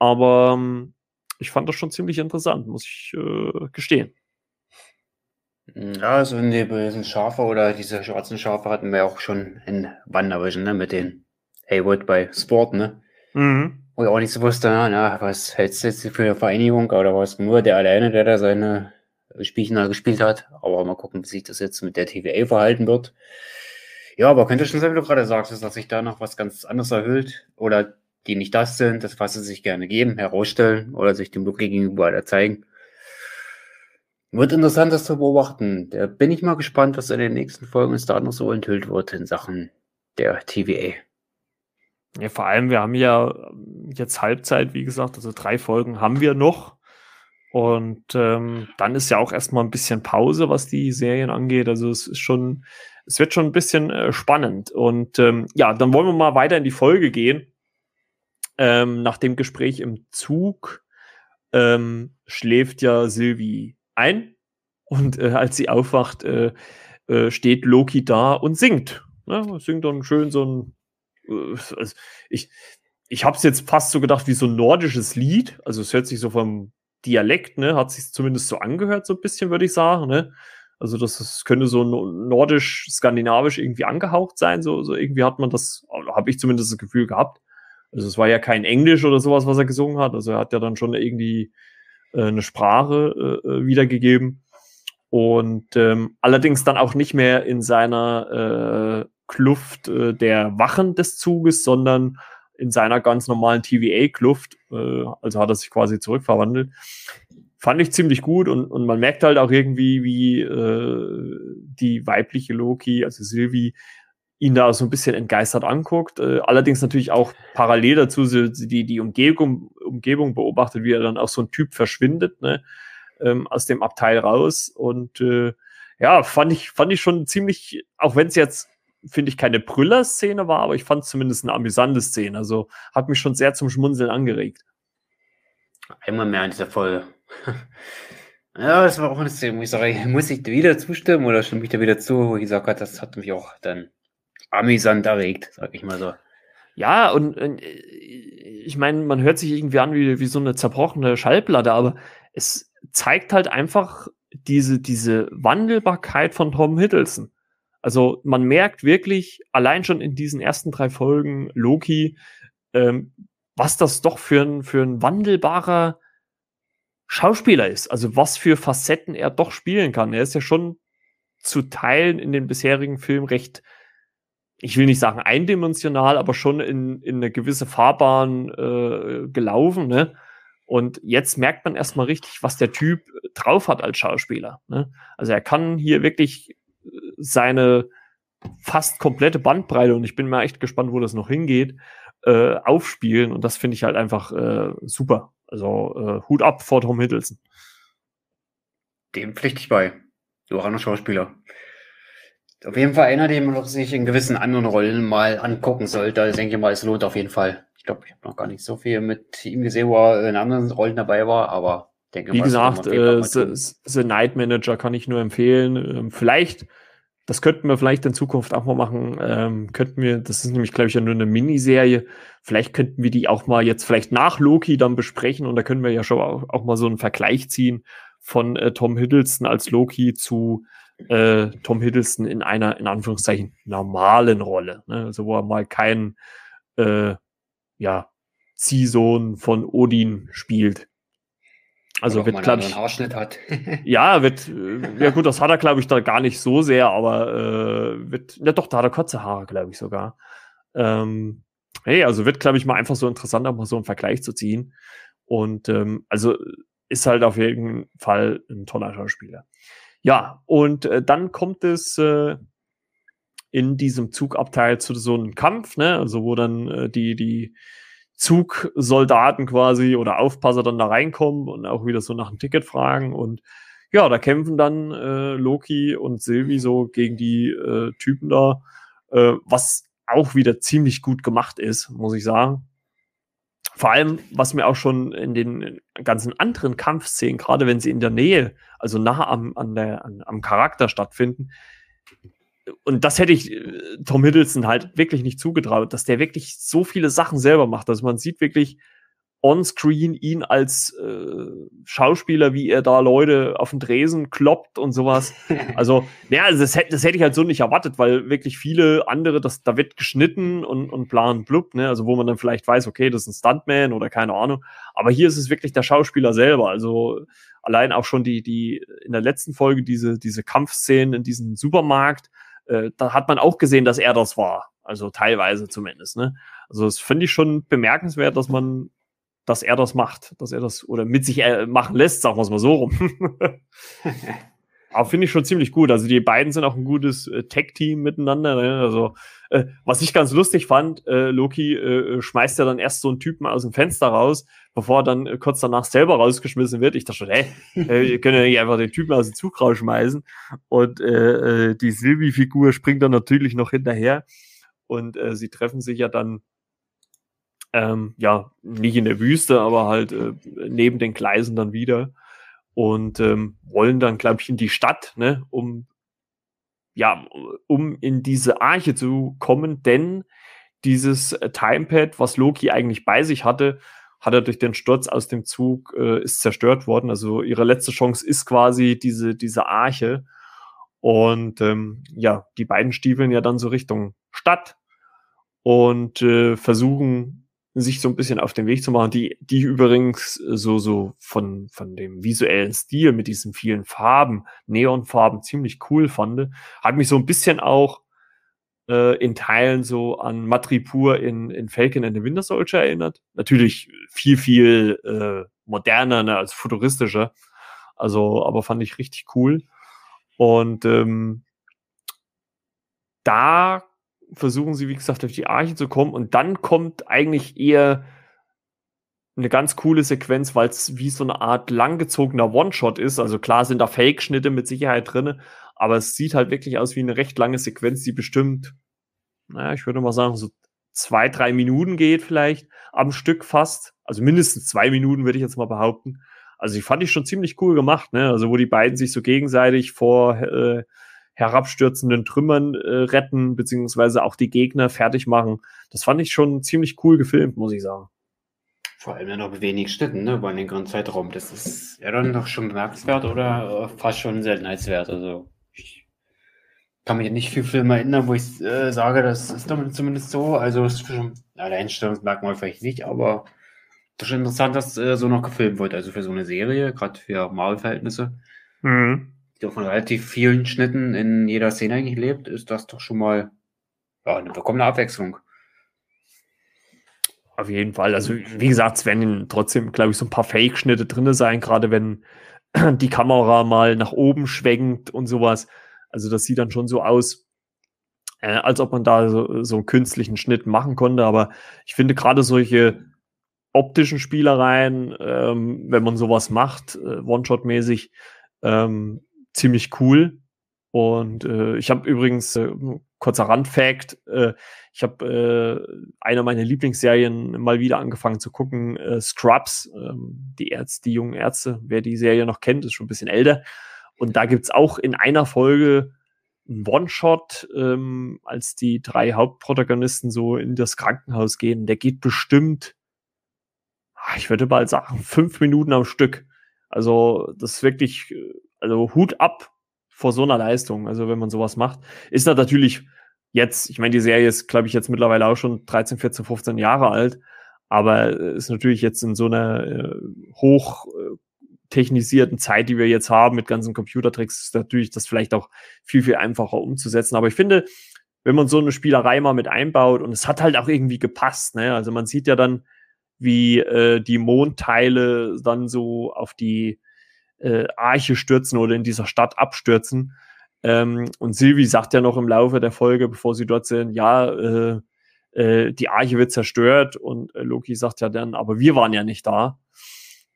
Aber ähm, ich fand das schon ziemlich interessant, muss ich äh, gestehen. Ja, so die bösen Schafe oder diese schwarzen Schafe hatten wir auch schon in Wandervision, ne, mit den Haywood bei Sport, ne? Mhm. Wo ich auch nicht so wusste, na, was hältst du jetzt für eine Vereinigung oder was nur der alleine, der da seine Spielchen da gespielt hat. Aber mal gucken, wie sich das jetzt mit der TVA verhalten wird. Ja, aber könnte schon sein, wie du gerade sagst, dass sich da noch was ganz anderes erhöht oder die nicht das sind, das was sie sich gerne geben, herausstellen oder sich dem Look gegenüber zeigen. Wird interessant, das zu beobachten. Da bin ich mal gespannt, was in den nächsten Folgen uns da noch so enthüllt wird in Sachen der TVA. Ja, vor allem, wir haben ja jetzt Halbzeit, wie gesagt, also drei Folgen haben wir noch. Und ähm, dann ist ja auch erstmal ein bisschen Pause, was die Serien angeht. Also es ist schon es wird schon ein bisschen äh, spannend. Und ähm, ja, dann wollen wir mal weiter in die Folge gehen. Ähm, nach dem Gespräch im Zug ähm, schläft ja Sylvie ein und äh, als sie aufwacht, äh, äh, steht Loki da und singt. Ne? Singt dann schön so ein. Äh, also ich ich habe es jetzt fast so gedacht wie so ein nordisches Lied. Also es hört sich so vom Dialekt, ne, hat sich zumindest so angehört, so ein bisschen, würde ich sagen. Ne? Also das, das könnte so nordisch-skandinavisch irgendwie angehaucht sein. So, so irgendwie hat man das, habe ich zumindest das Gefühl gehabt. Also es war ja kein Englisch oder sowas, was er gesungen hat. Also er hat ja dann schon irgendwie äh, eine Sprache äh, äh wiedergegeben. Und ähm, allerdings dann auch nicht mehr in seiner äh, Kluft äh, der Wachen des Zuges, sondern in seiner ganz normalen TVA-Kluft. Äh, also hat er sich quasi zurückverwandelt fand ich ziemlich gut und, und man merkt halt auch irgendwie, wie die weibliche Loki, also Sylvie, ihn da so ein bisschen entgeistert anguckt. Äh, allerdings natürlich auch parallel dazu die, die Umgebung, Umgebung beobachtet, wie er dann auch so ein Typ verschwindet, ne, ähm, aus dem Abteil raus und äh, ja, fand ich, fand ich schon ziemlich, auch wenn es jetzt, finde ich, keine Brüller-Szene war, aber ich fand zumindest eine amüsante Szene. Also hat mich schon sehr zum Schmunzeln angeregt. Einmal mehr in dieser Folge. *laughs* ja, das war auch eine Szene, wo ich sage, muss ich wieder zustimmen oder stimme ich da wieder zu, wo ich sage, das hat mich auch dann amüsant erregt, sag ich mal so. Ja, und, und ich meine, man hört sich irgendwie an wie, wie so eine zerbrochene Schallplatte, aber es zeigt halt einfach diese, diese Wandelbarkeit von Tom Hiddleston. Also man merkt wirklich allein schon in diesen ersten drei Folgen Loki, ähm, was das doch für ein, für ein wandelbarer Schauspieler ist. Also was für Facetten er doch spielen kann. Er ist ja schon zu Teilen in den bisherigen Filmen recht, ich will nicht sagen eindimensional, aber schon in, in eine gewisse Fahrbahn äh, gelaufen. Ne? Und jetzt merkt man erstmal richtig, was der Typ drauf hat als Schauspieler. Ne? Also er kann hier wirklich äh, seine fast komplette Bandbreite, und ich bin mal echt gespannt, wo das noch hingeht, äh, aufspielen. Und das finde ich halt einfach äh, super. Also äh, Hut ab vor Tom Hiddleston. Dem pflichte ich bei. Du auch noch Schauspieler. Auf jeden Fall einer, den man sich in gewissen anderen Rollen mal angucken sollte. Ich denke mal, es lohnt auf jeden Fall glaube, ich habe noch gar nicht so viel mit ihm gesehen, wo er in anderen Rollen dabei war, aber denke Wie mal, gesagt, äh, The, The, Night Manager kann ich nur empfehlen. Ähm, vielleicht, das könnten wir vielleicht in Zukunft auch mal machen, ähm, könnten wir, das ist nämlich, glaube ich, ja nur eine Miniserie, vielleicht könnten wir die auch mal jetzt vielleicht nach Loki dann besprechen und da können wir ja schon auch, auch mal so einen Vergleich ziehen von äh, Tom Hiddleston als Loki zu äh, Tom Hiddleston in einer, in Anführungszeichen, normalen Rolle. Ne? Also wo er mal keinen äh, ja, Ziehsohn von Odin spielt. Also wird, glaube ich. Haarschnitt hat. *laughs* ja, wird, äh, ja gut, das hat er, glaube ich, da gar nicht so sehr, aber äh, wird, ja doch, da hat er kurze Haare, glaube ich sogar. Ähm, hey, also wird, glaube ich, mal einfach so interessant, auch mal so einen Vergleich zu ziehen. Und ähm, also ist halt auf jeden Fall ein toller Schauspieler. Ja, und äh, dann kommt es äh, in diesem Zugabteil zu so einem Kampf, ne? Also wo dann äh, die, die Zugsoldaten quasi oder Aufpasser dann da reinkommen und auch wieder so nach einem Ticket fragen. Und ja, da kämpfen dann äh, Loki und Sylvie so gegen die äh, Typen da, äh, was auch wieder ziemlich gut gemacht ist, muss ich sagen. Vor allem, was mir auch schon in den ganzen anderen Kampfszenen, gerade wenn sie in der Nähe, also nah am, an der, an, am Charakter stattfinden, und das hätte ich äh, Tom Hiddleston halt wirklich nicht zugetraut, dass der wirklich so viele Sachen selber macht. Also man sieht wirklich on-screen ihn als äh, Schauspieler, wie er da Leute auf den Dresen kloppt und sowas. *laughs* Also, ja, also das, das hätte ich halt so nicht erwartet, weil wirklich viele andere, das, da wird geschnitten und, und plan blub, ne? Also wo man dann vielleicht weiß, okay, das ist ein Stuntman oder keine Ahnung. Aber hier ist es wirklich der Schauspieler selber. Also allein auch schon die, die in der letzten Folge diese, diese Kampfszenen in diesem Supermarkt, äh, da hat man auch gesehen, dass er das war. Also teilweise zumindest. Ne? Also das finde ich schon bemerkenswert, dass man, dass er das macht, dass er das oder mit sich äh, machen lässt, sagen wir es mal so rum. *laughs* Aber finde ich schon ziemlich gut. Also die beiden sind auch ein gutes äh, Tech-Team miteinander. Ne? Also äh, was ich ganz lustig fand, äh, Loki äh, schmeißt ja dann erst so einen Typen aus dem Fenster raus, bevor er dann äh, kurz danach selber rausgeschmissen wird. Ich dachte schon, hä, *laughs* äh, ihr könnt ja nicht einfach den Typen aus dem Zug rausschmeißen. Und äh, äh, die Sylvie-Figur springt dann natürlich noch hinterher. Und äh, sie treffen sich ja dann ähm, ja, nicht in der Wüste, aber halt äh, neben den Gleisen dann wieder und ähm, wollen dann, glaube ich, in die Stadt, ne, um ja, um in diese Arche zu kommen, denn dieses äh, Timepad, was Loki eigentlich bei sich hatte, hat er durch den Sturz aus dem Zug, äh, ist zerstört worden. Also ihre letzte Chance ist quasi diese, diese Arche. Und ähm, ja, die beiden stiefeln ja dann so Richtung Stadt und äh, versuchen sich so ein bisschen auf den Weg zu machen, die, die übrigens so, so von, von dem visuellen Stil mit diesen vielen Farben, Neonfarben ziemlich cool fand. Hat mich so ein bisschen auch äh, in Teilen so an Matripur in, in Falcon and the Winter Soldier erinnert. Natürlich viel, viel äh, moderner ne, als futuristischer. Also, aber fand ich richtig cool. Und ähm, da versuchen sie, wie gesagt, auf die Arche zu kommen und dann kommt eigentlich eher eine ganz coole Sequenz, weil es wie so eine Art langgezogener One-Shot ist. Also klar sind da Fake-Schnitte mit Sicherheit drin, aber es sieht halt wirklich aus wie eine recht lange Sequenz, die bestimmt, naja, ich würde mal sagen, so zwei, drei Minuten geht vielleicht am Stück fast. Also mindestens zwei Minuten würde ich jetzt mal behaupten. Also die fand ich schon ziemlich cool gemacht, ne? Also wo die beiden sich so gegenseitig vor äh, herabstürzenden Trümmern äh, retten, beziehungsweise auch die Gegner fertig machen. Das fand ich schon ziemlich cool gefilmt, muss ich sagen. Vor allem ja noch wenig Schnitten, ne, über einen längeren Zeitraum. Das ist ja dann doch schon bemerkenswert oder äh, fast schon Seltenheitswert. Also ich kann mich nicht viel Filme erinnern, wo ich äh, sage, das ist zumindest so. Also es ist schon, ja, der Einstellungsmerkmal vielleicht nicht, aber das ist schon interessant, dass äh, so noch gefilmt wird. Also für so eine Serie, gerade für Marvel-Verhältnisse. Mhm die von relativ vielen Schnitten in jeder Szene eigentlich lebt, ist das doch schon mal ja, eine willkommene Abwechslung. Auf jeden Fall. Also, wie gesagt, es werden trotzdem, glaube ich, so ein paar Fake-Schnitte drin sein, gerade wenn *clears throat* die Kamera mal nach oben schwenkt und sowas. Also, das sieht dann schon so aus, äh, als ob man da so, so einen künstlichen Schnitt machen konnte. Aber ich finde gerade solche optischen Spielereien, ähm, wenn man sowas macht, äh, One-Shot-mäßig, ähm, ziemlich cool. Und äh, ich habe übrigens, äh, kurzer Randfact, äh, ich habe äh, eine meiner Lieblingsserien mal wieder angefangen zu gucken, äh, Scrubs, ähm, die Ärzte, die jungen Ärzte, wer die Serie noch kennt, ist schon ein bisschen älter. Und da gibt's auch in einer Folge einen One-Shot, ähm, als die drei Hauptprotagonisten so in das Krankenhaus gehen. Der geht bestimmt, ah, ich würde mal sagen, fünf Minuten am Stück. Also das ist wirklich äh, also Hut ab vor so einer Leistung. Also wenn man sowas macht, ist das natürlich jetzt, ich meine, die Serie ist, glaube ich, jetzt mittlerweile auch schon 13, 14, 15 Jahre alt, aber ist natürlich jetzt in so einer äh, hoch äh, technisierten Zeit, die wir jetzt haben mit ganzen Computertricks, ist natürlich das vielleicht auch viel, viel einfacher umzusetzen. Aber ich finde, wenn man so eine Spielerei mal mit einbaut und es hat halt auch irgendwie gepasst, ne? Also man sieht ja dann, wie äh, die Mondteile dann so auf die äh, Arche stürzen oder in dieser Stadt abstürzen. Ähm, und Sylvie sagt ja noch im Laufe der Folge, bevor sie dort sind, ja, äh, äh, die Arche wird zerstört und äh, Loki sagt ja dann, aber wir waren ja nicht da.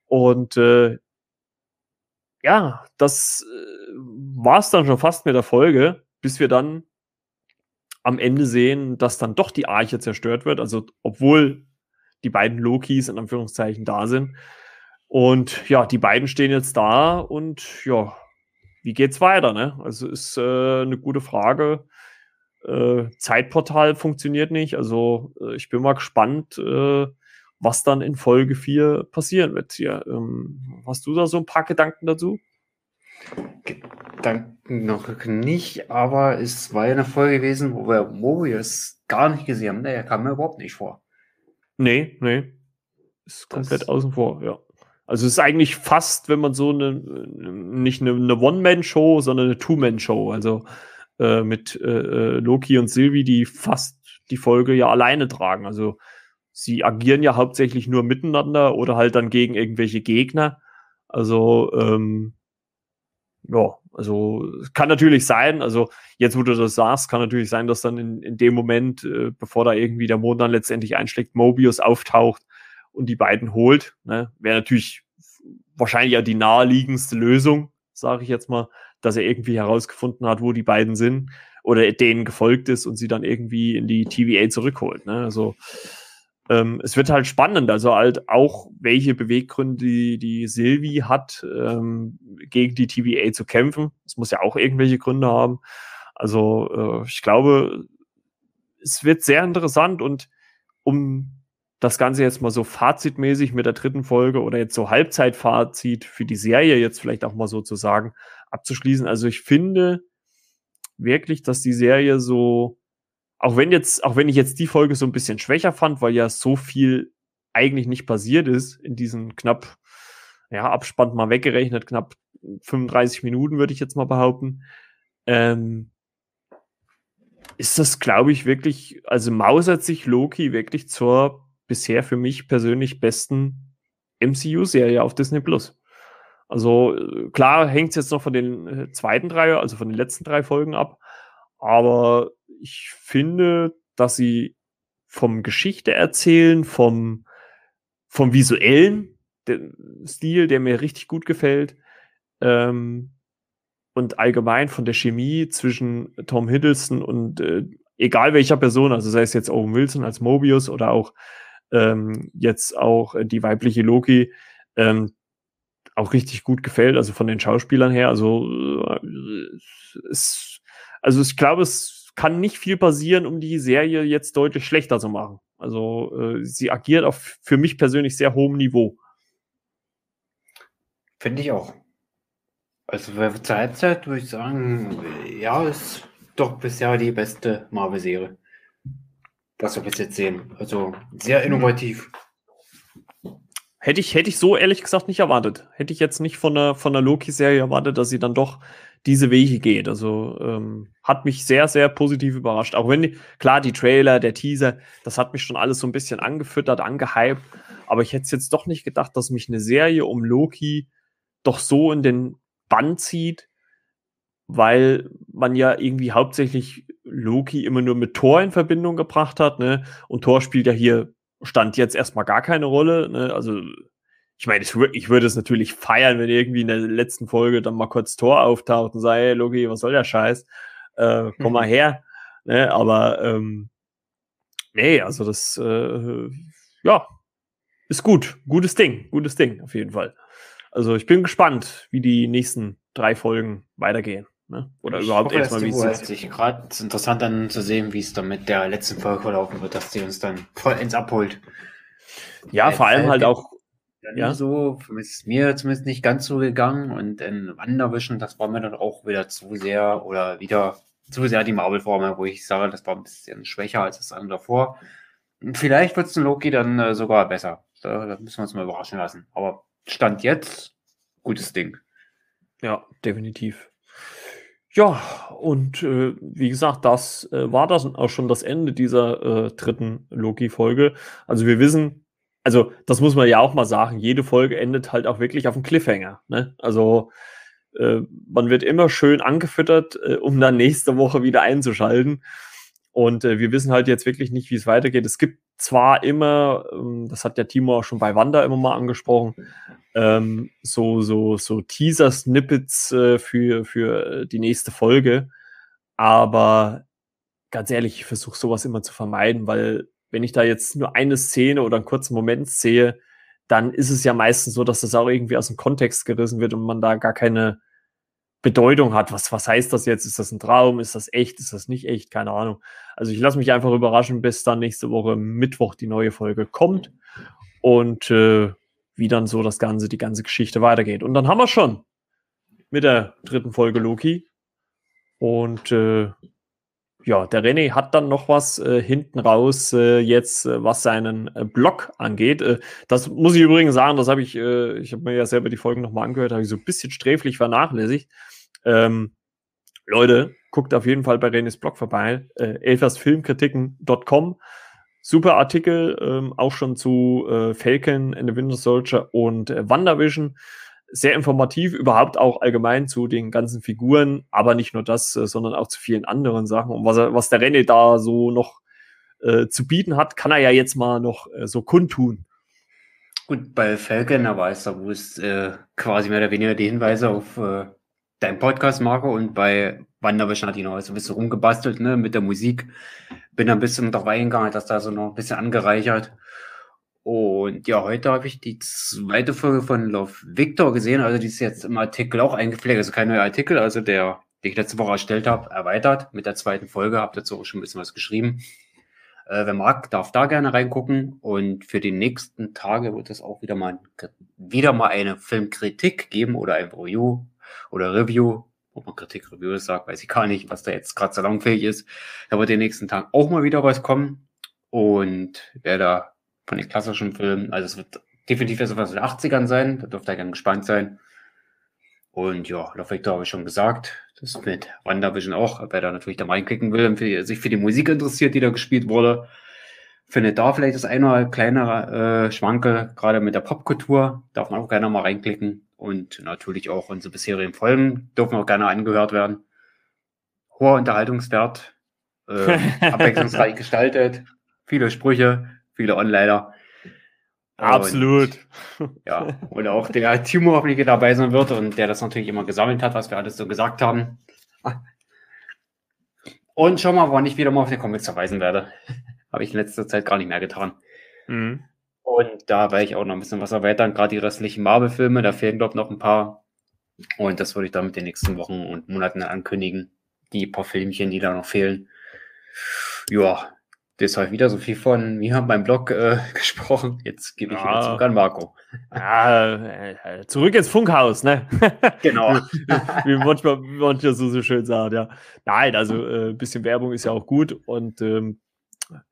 Und äh, ja, das äh, war es dann schon fast mit der Folge, bis wir dann am Ende sehen, dass dann doch die Arche zerstört wird. Also obwohl die beiden Lokis in Anführungszeichen da sind. Und ja, die beiden stehen jetzt da und ja, wie geht's weiter? Ne? Also ist äh, eine gute Frage. Äh, Zeitportal funktioniert nicht. Also äh, ich bin mal gespannt, äh, was dann in Folge 4 passieren wird hier. Ähm, hast du da so ein paar Gedanken dazu? Gedanken noch nicht, aber es war ja eine Folge gewesen, wo wir Mobius gar nicht gesehen haben. Der kam mir überhaupt nicht vor. Nee, nee. Ist komplett das außen vor, ja. Also es ist eigentlich fast, wenn man so eine, nicht eine, eine One-Man-Show, sondern eine Two-Man-Show. Also äh, mit äh, äh, Loki und Sylvie, die fast die Folge ja alleine tragen. Also sie agieren ja hauptsächlich nur miteinander oder halt dann gegen irgendwelche Gegner. Also ähm, ja, also kann natürlich sein, also jetzt, wo du das sagst, kann natürlich sein, dass dann in, in dem Moment, äh, bevor da irgendwie der Mond dann letztendlich einschlägt, Mobius auftaucht und die beiden holt. Ne? Wäre natürlich wahrscheinlich ja die naheliegendste Lösung, sage ich jetzt mal, dass er irgendwie herausgefunden hat, wo die beiden sind oder denen gefolgt ist und sie dann irgendwie in die TVA zurückholt. Ne? Also ähm, es wird halt spannend, also halt auch, welche Beweggründe die, die Sylvie hat, ähm, gegen die TVA zu kämpfen. Es muss ja auch irgendwelche Gründe haben. Also äh, ich glaube, es wird sehr interessant und um das Ganze jetzt mal so fazitmäßig mit der dritten Folge oder jetzt so Halbzeitfazit für die Serie jetzt vielleicht auch mal sozusagen abzuschließen. Also ich finde wirklich, dass die Serie so, auch wenn jetzt, auch wenn ich jetzt die Folge so ein bisschen schwächer fand, weil ja so viel eigentlich nicht passiert ist in diesen knapp, ja, Abspann mal weggerechnet, knapp 35 Minuten, würde ich jetzt mal behaupten. Ähm, ist das, glaube ich, wirklich, also mausert sich Loki wirklich zur bisher für mich persönlich besten MCU-Serie auf Disney Plus. Also äh, klar hängt es jetzt noch von den äh, zweiten drei, also von den letzten drei Folgen ab, aber ich finde, dass sie vom Geschichte erzählen, vom, vom visuellen Stil, der mir richtig gut gefällt, ähm, und allgemein von der Chemie zwischen Tom Hiddleston und äh, egal welcher Person, also sei es jetzt Owen Wilson als Mobius oder auch ähm, jetzt auch die weibliche Loki, ähm, auch richtig gut gefällt, also von den Schauspielern her. Also, äh, es, also ich glaube, es kann nicht viel passieren, um die Serie jetzt deutlich schlechter zu machen. Also äh, sie agiert auf für mich persönlich sehr hohem Niveau. Finde ich auch. Also für Zeitzeit würde ich sagen, ja, ist doch bisher die beste Marvel-Serie. Was wir bis jetzt sehen. Also sehr innovativ. Hätte ich, hätte ich so ehrlich gesagt nicht erwartet. Hätte ich jetzt nicht von der, von der Loki-Serie erwartet, dass sie dann doch diese Wege geht. Also ähm, hat mich sehr, sehr positiv überrascht. Auch wenn, die, klar, die Trailer, der Teaser, das hat mich schon alles so ein bisschen angefüttert, angehypt. Aber ich hätte es jetzt doch nicht gedacht, dass mich eine Serie um Loki doch so in den Bann zieht, weil man ja irgendwie hauptsächlich Loki immer nur mit Thor in Verbindung gebracht hat, ne? Und Thor spielt ja hier Stand jetzt erstmal gar keine Rolle, ne? Also ich meine, ich, ich würde es natürlich feiern, wenn irgendwie in der letzten Folge dann mal kurz Thor auftaucht und sagt, hey Loki, was soll der Scheiß? Äh, komm mal mhm. her. Ne? Aber ähm, nee, also das äh, ja ist gut, gutes Ding, gutes Ding auf jeden Fall. Also ich bin gespannt, wie die nächsten drei Folgen weitergehen. Ne? Oder ich überhaupt erstmal, wie es sich gerade interessant dann zu sehen, wie es dann mit der letzten Folge verlaufen wird, dass die uns dann vollends abholt. Ja, Weil vor allem halt auch. Ja. So, ist mir zumindest nicht ganz so gegangen und in Wanderwischen, das war mir dann auch wieder zu sehr oder wieder zu sehr die Marvel-Formel, wo ich sage, das war ein bisschen schwächer als das andere davor. Vielleicht wird es in Loki dann äh, sogar besser. Da, da müssen wir uns mal überraschen lassen. Aber Stand jetzt, gutes Ding. Ja, definitiv. Ja, und äh, wie gesagt, das äh, war das auch schon das Ende dieser äh, dritten Loki-Folge. Also wir wissen, also das muss man ja auch mal sagen, jede Folge endet halt auch wirklich auf einem Cliffhanger. Ne? Also äh, man wird immer schön angefüttert, äh, um dann nächste Woche wieder einzuschalten. Und äh, wir wissen halt jetzt wirklich nicht, wie es weitergeht. Es gibt zwar immer, ähm, das hat der Timo auch schon bei Wanda immer mal angesprochen, ähm, so, so, so Teaser-Snippets äh, für, für die nächste Folge. Aber ganz ehrlich, ich versuche sowas immer zu vermeiden, weil wenn ich da jetzt nur eine Szene oder einen kurzen Moment sehe, dann ist es ja meistens so, dass das auch irgendwie aus dem Kontext gerissen wird und man da gar keine Bedeutung hat. Was, was heißt das jetzt? Ist das ein Traum? Ist das echt? Ist das nicht echt? Keine Ahnung. Also ich lasse mich einfach überraschen, bis dann nächste Woche Mittwoch die neue Folge kommt und äh, wie dann so das Ganze, die ganze Geschichte weitergeht. Und dann haben wir schon mit der dritten Folge Loki. Und äh, ja, der René hat dann noch was äh, hinten raus äh, jetzt, äh, was seinen äh, Blog angeht. Äh, das muss ich übrigens sagen, das habe ich, äh, ich habe mir ja selber die Folgen nochmal angehört, habe ich so ein bisschen sträflich vernachlässigt. Ähm, Leute, guckt auf jeden Fall bei Renés Blog vorbei, äh, elfersfilmkritiken.com. Super Artikel, ähm, auch schon zu äh, Falcon and the Winter Soldier und äh, WandaVision sehr informativ, überhaupt auch allgemein zu den ganzen Figuren, aber nicht nur das, äh, sondern auch zu vielen anderen Sachen. Und was, er, was der René da so noch äh, zu bieten hat, kann er ja jetzt mal noch äh, so kundtun. Gut, bei Falcon, da weiß er, wo es äh, quasi mehr oder weniger die Hinweise auf dein Podcast, Marco, und bei Wanderwischen hat ihn auch so ein bisschen rumgebastelt, ne, mit der Musik. Bin da ein bisschen dabei gegangen, dass da so noch ein bisschen angereichert. Und ja, heute habe ich die zweite Folge von Love Victor gesehen. Also die ist jetzt im Artikel auch eingepflegt. Also kein neuer Artikel, also der, den ich letzte Woche erstellt habe, erweitert mit der zweiten Folge. Habt dazu auch schon ein bisschen was geschrieben. Äh, wer mag, darf da gerne reingucken. Und für die nächsten Tage wird es auch wieder mal, wieder mal eine Filmkritik geben oder ein Review oder Review. Ob man Kritik, Review sagt, weiß ich gar nicht, was da jetzt gerade so langfähig ist. Da wird in den nächsten Tagen auch mal wieder was kommen. Und wer da von den klassischen Filmen. Also es wird definitiv etwas aus den 80ern sein. Da dürft ihr gerne gespannt sein. Und ja, Love habe ich schon gesagt. Das mit WandaVision auch. Wer da natürlich da reinklicken will und für, sich für die Musik interessiert, die da gespielt wurde, findet da vielleicht das eine oder kleinere äh, Schwanke, gerade mit der Popkultur. Darf man auch gerne mal reinklicken. Und natürlich auch unsere bisherigen Folgen dürfen auch gerne angehört werden. Hoher Unterhaltungswert, äh, *laughs* abwechslungsreich gestaltet, viele Sprüche, viele Onliner. Absolut. ja, und auch der Timo hoffentlich dabei sein wird und der das natürlich immer gesammelt hat, was wir alles so gesagt haben. Und schau mal, wann ich wieder mal auf den Comics verweisen werde. Habe ich in letzter Zeit gar nicht mehr getan. Mhm. Und da werde ich auch noch ein bisschen was erweitern, gerade die restlichen Marvel-Filme, da fehlen, glaube ich, noch ein paar. Und das würde ich dann mit den nächsten Wochen und Monaten ankündigen. Die paar Filmchen, die da noch fehlen. Ja, das habe ich wieder so viel von mir haben beim Blog äh, *laughs* gesprochen. Jetzt gebe ich ja. wieder zurück an Marco. Ja, äh, zurück ins Funkhaus, ne? *laughs* Genau. Wie manchmal, manchmal so, so schön sagt, ja. Nein, also ein äh, bisschen Werbung ist ja auch gut und ähm,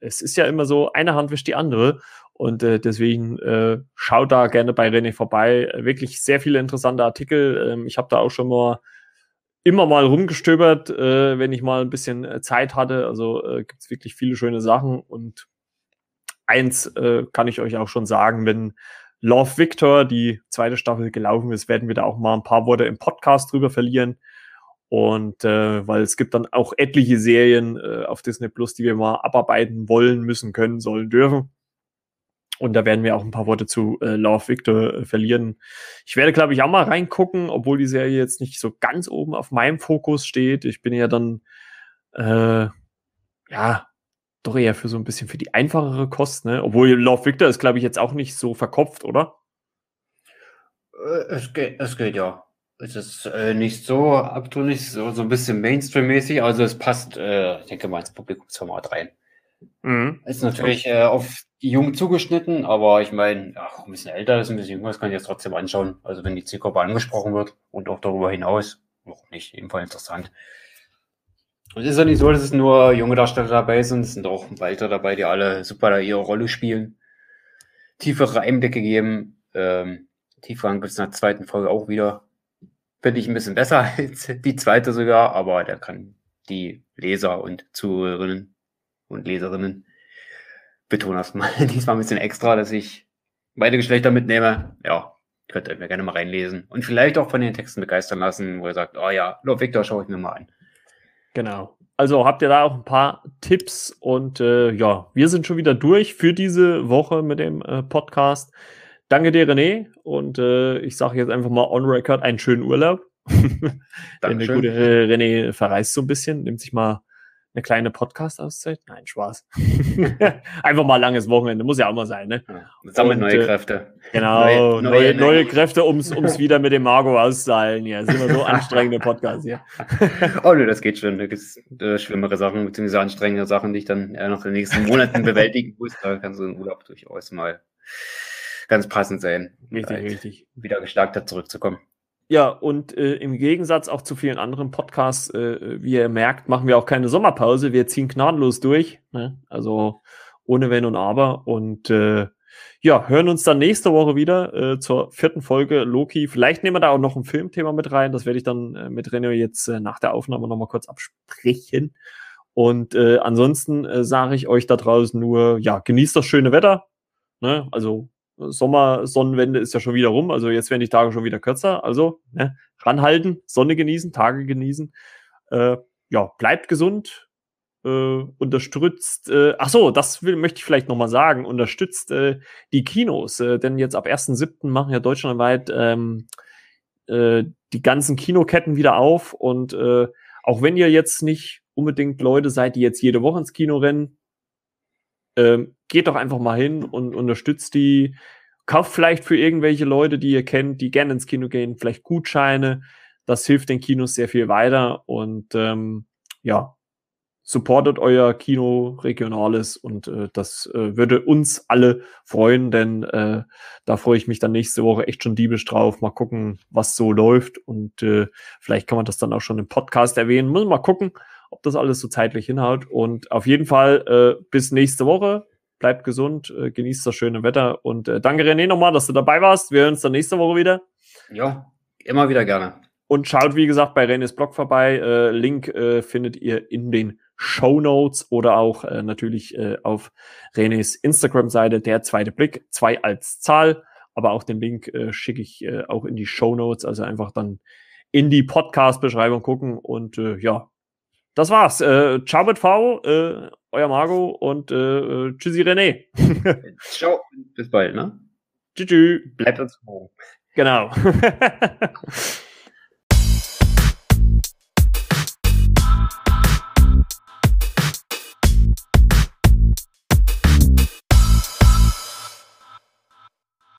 es ist ja immer so, eine Hand wischt die andere. Und äh, deswegen äh, schaut da gerne bei René vorbei. Wirklich sehr viele interessante Artikel. Ähm, ich habe da auch schon mal immer mal rumgestöbert, äh, wenn ich mal ein bisschen äh, Zeit hatte. Also äh, gibt es wirklich viele schöne Sachen. Und eins äh, kann ich euch auch schon sagen, wenn Love Victor, die zweite Staffel gelaufen ist, werden wir da auch mal ein paar Worte im Podcast drüber verlieren. Und äh, weil es gibt dann auch etliche Serien äh, auf Disney Plus, die wir mal abarbeiten wollen, müssen, können, sollen, dürfen. Und da werden wir auch ein paar Worte zu äh, Love Victor äh, verlieren. Ich werde, glaube ich, auch mal reingucken, obwohl die Serie jetzt nicht so ganz oben auf meinem Fokus steht. Ich bin ja dann, äh, ja, doch eher für so ein bisschen für die einfachere Kost, ne? Obwohl Love Victor ist, glaube ich, jetzt auch nicht so verkopft, oder? Äh, es geht, es geht ja. Es ist äh, nicht so abtrünnig, so, so ein bisschen Mainstream-mäßig, also es passt, äh, ich denke mal, ins Publikumsformat rein. Mhm. Ist natürlich äh, auf Jungen zugeschnitten, aber ich meine, ein bisschen älter ist, ein bisschen jünger, das kann ich jetzt trotzdem anschauen. Also wenn die Zielgruppe angesprochen wird und auch darüber hinaus, noch nicht, ebenfalls interessant. Und es ist ja nicht so, dass es nur junge Darsteller dabei sind, es sind auch weiter dabei, die alle super da ihre Rolle spielen. Tiefere Einblicke geben. Ähm, Tiefgang bis in der zweiten Folge auch wieder. Finde ich ein bisschen besser *laughs* als die zweite sogar, aber der kann die Leser und Zuhörerinnen und Leserinnen betone das mal *laughs* diesmal ein bisschen extra, dass ich beide Geschlechter mitnehme. Ja, könnt ihr mir gerne mal reinlesen und vielleicht auch von den Texten begeistern lassen, wo ihr sagt, oh ja, Love Victor schaue ich mir mal an. Genau. Also habt ihr da auch ein paar Tipps und äh, ja, wir sind schon wieder durch für diese Woche mit dem äh, Podcast. Danke dir, René. Und äh, ich sage jetzt einfach mal on record einen schönen Urlaub. *laughs* Denn der gute René verreist so ein bisschen, nimmt sich mal eine kleine Podcast-Auszeit? Nein, Spaß. *laughs* Einfach mal langes Wochenende, muss ja auch mal sein, ne? Ja, sammeln neue äh, Kräfte. Genau, neue, neue, neue, neue Kräfte, um es wieder mit dem Margot auszahlen. Ja, sind wir so anstrengende Podcasts hier. *laughs* oh ne, das geht schon. Da gibt es äh, schlimmere Sachen, beziehungsweise anstrengende Sachen, die ich dann äh, noch in den nächsten Monaten bewältigen muss. Da kann so ein Urlaub durchaus mal ganz passend sein. Richtig, richtig. Wieder gestärkt zurückzukommen. Ja, und äh, im Gegensatz auch zu vielen anderen Podcasts, äh, wie ihr merkt, machen wir auch keine Sommerpause. Wir ziehen gnadenlos durch. Ne? Also ohne Wenn und Aber. Und äh, ja, hören uns dann nächste Woche wieder äh, zur vierten Folge Loki. Vielleicht nehmen wir da auch noch ein Filmthema mit rein. Das werde ich dann äh, mit René jetzt äh, nach der Aufnahme nochmal kurz absprechen. Und äh, ansonsten äh, sage ich euch da draußen nur, ja, genießt das schöne Wetter. Ne? Also Sommersonnenwende ist ja schon wieder rum, also jetzt werden die Tage schon wieder kürzer. Also ne, ranhalten, Sonne genießen, Tage genießen. Äh, ja, bleibt gesund, äh, unterstützt, äh, ach so, das will, möchte ich vielleicht nochmal sagen, unterstützt äh, die Kinos, äh, denn jetzt ab 1.7. machen ja deutschlandweit ähm, äh, die ganzen Kinoketten wieder auf und äh, auch wenn ihr jetzt nicht unbedingt Leute seid, die jetzt jede Woche ins Kino rennen, ähm, geht doch einfach mal hin und unterstützt die. Kauft vielleicht für irgendwelche Leute, die ihr kennt, die gerne ins Kino gehen, vielleicht Gutscheine. Das hilft den Kinos sehr viel weiter und ähm, ja, supportet euer Kino Regionales und äh, das äh, würde uns alle freuen, denn äh, da freue ich mich dann nächste Woche echt schon diebisch drauf. Mal gucken, was so läuft und äh, vielleicht kann man das dann auch schon im Podcast erwähnen. Muss mal gucken, ob das alles so zeitlich hinhaut. Und auf jeden Fall äh, bis nächste Woche. Bleibt gesund, äh, genießt das schöne Wetter und äh, danke René nochmal, dass du dabei warst. Wir hören uns dann nächste Woche wieder. Ja, immer wieder gerne. Und schaut, wie gesagt, bei Renés Blog vorbei. Äh, Link äh, findet ihr in den Show Notes oder auch äh, natürlich auf Renés Instagram-Seite, der zweite Blick, zwei als Zahl. Aber auch den Link schicke ich auch in die Show Notes, also einfach dann in die Podcast-Beschreibung gucken. Und ja, das war's. Äh, ciao mit V, äh, euer Margot und äh, äh tschüssi René. *laughs* ciao, bis bald, ne? Tschüss. Bleibt uns morgen. Genau. *laughs*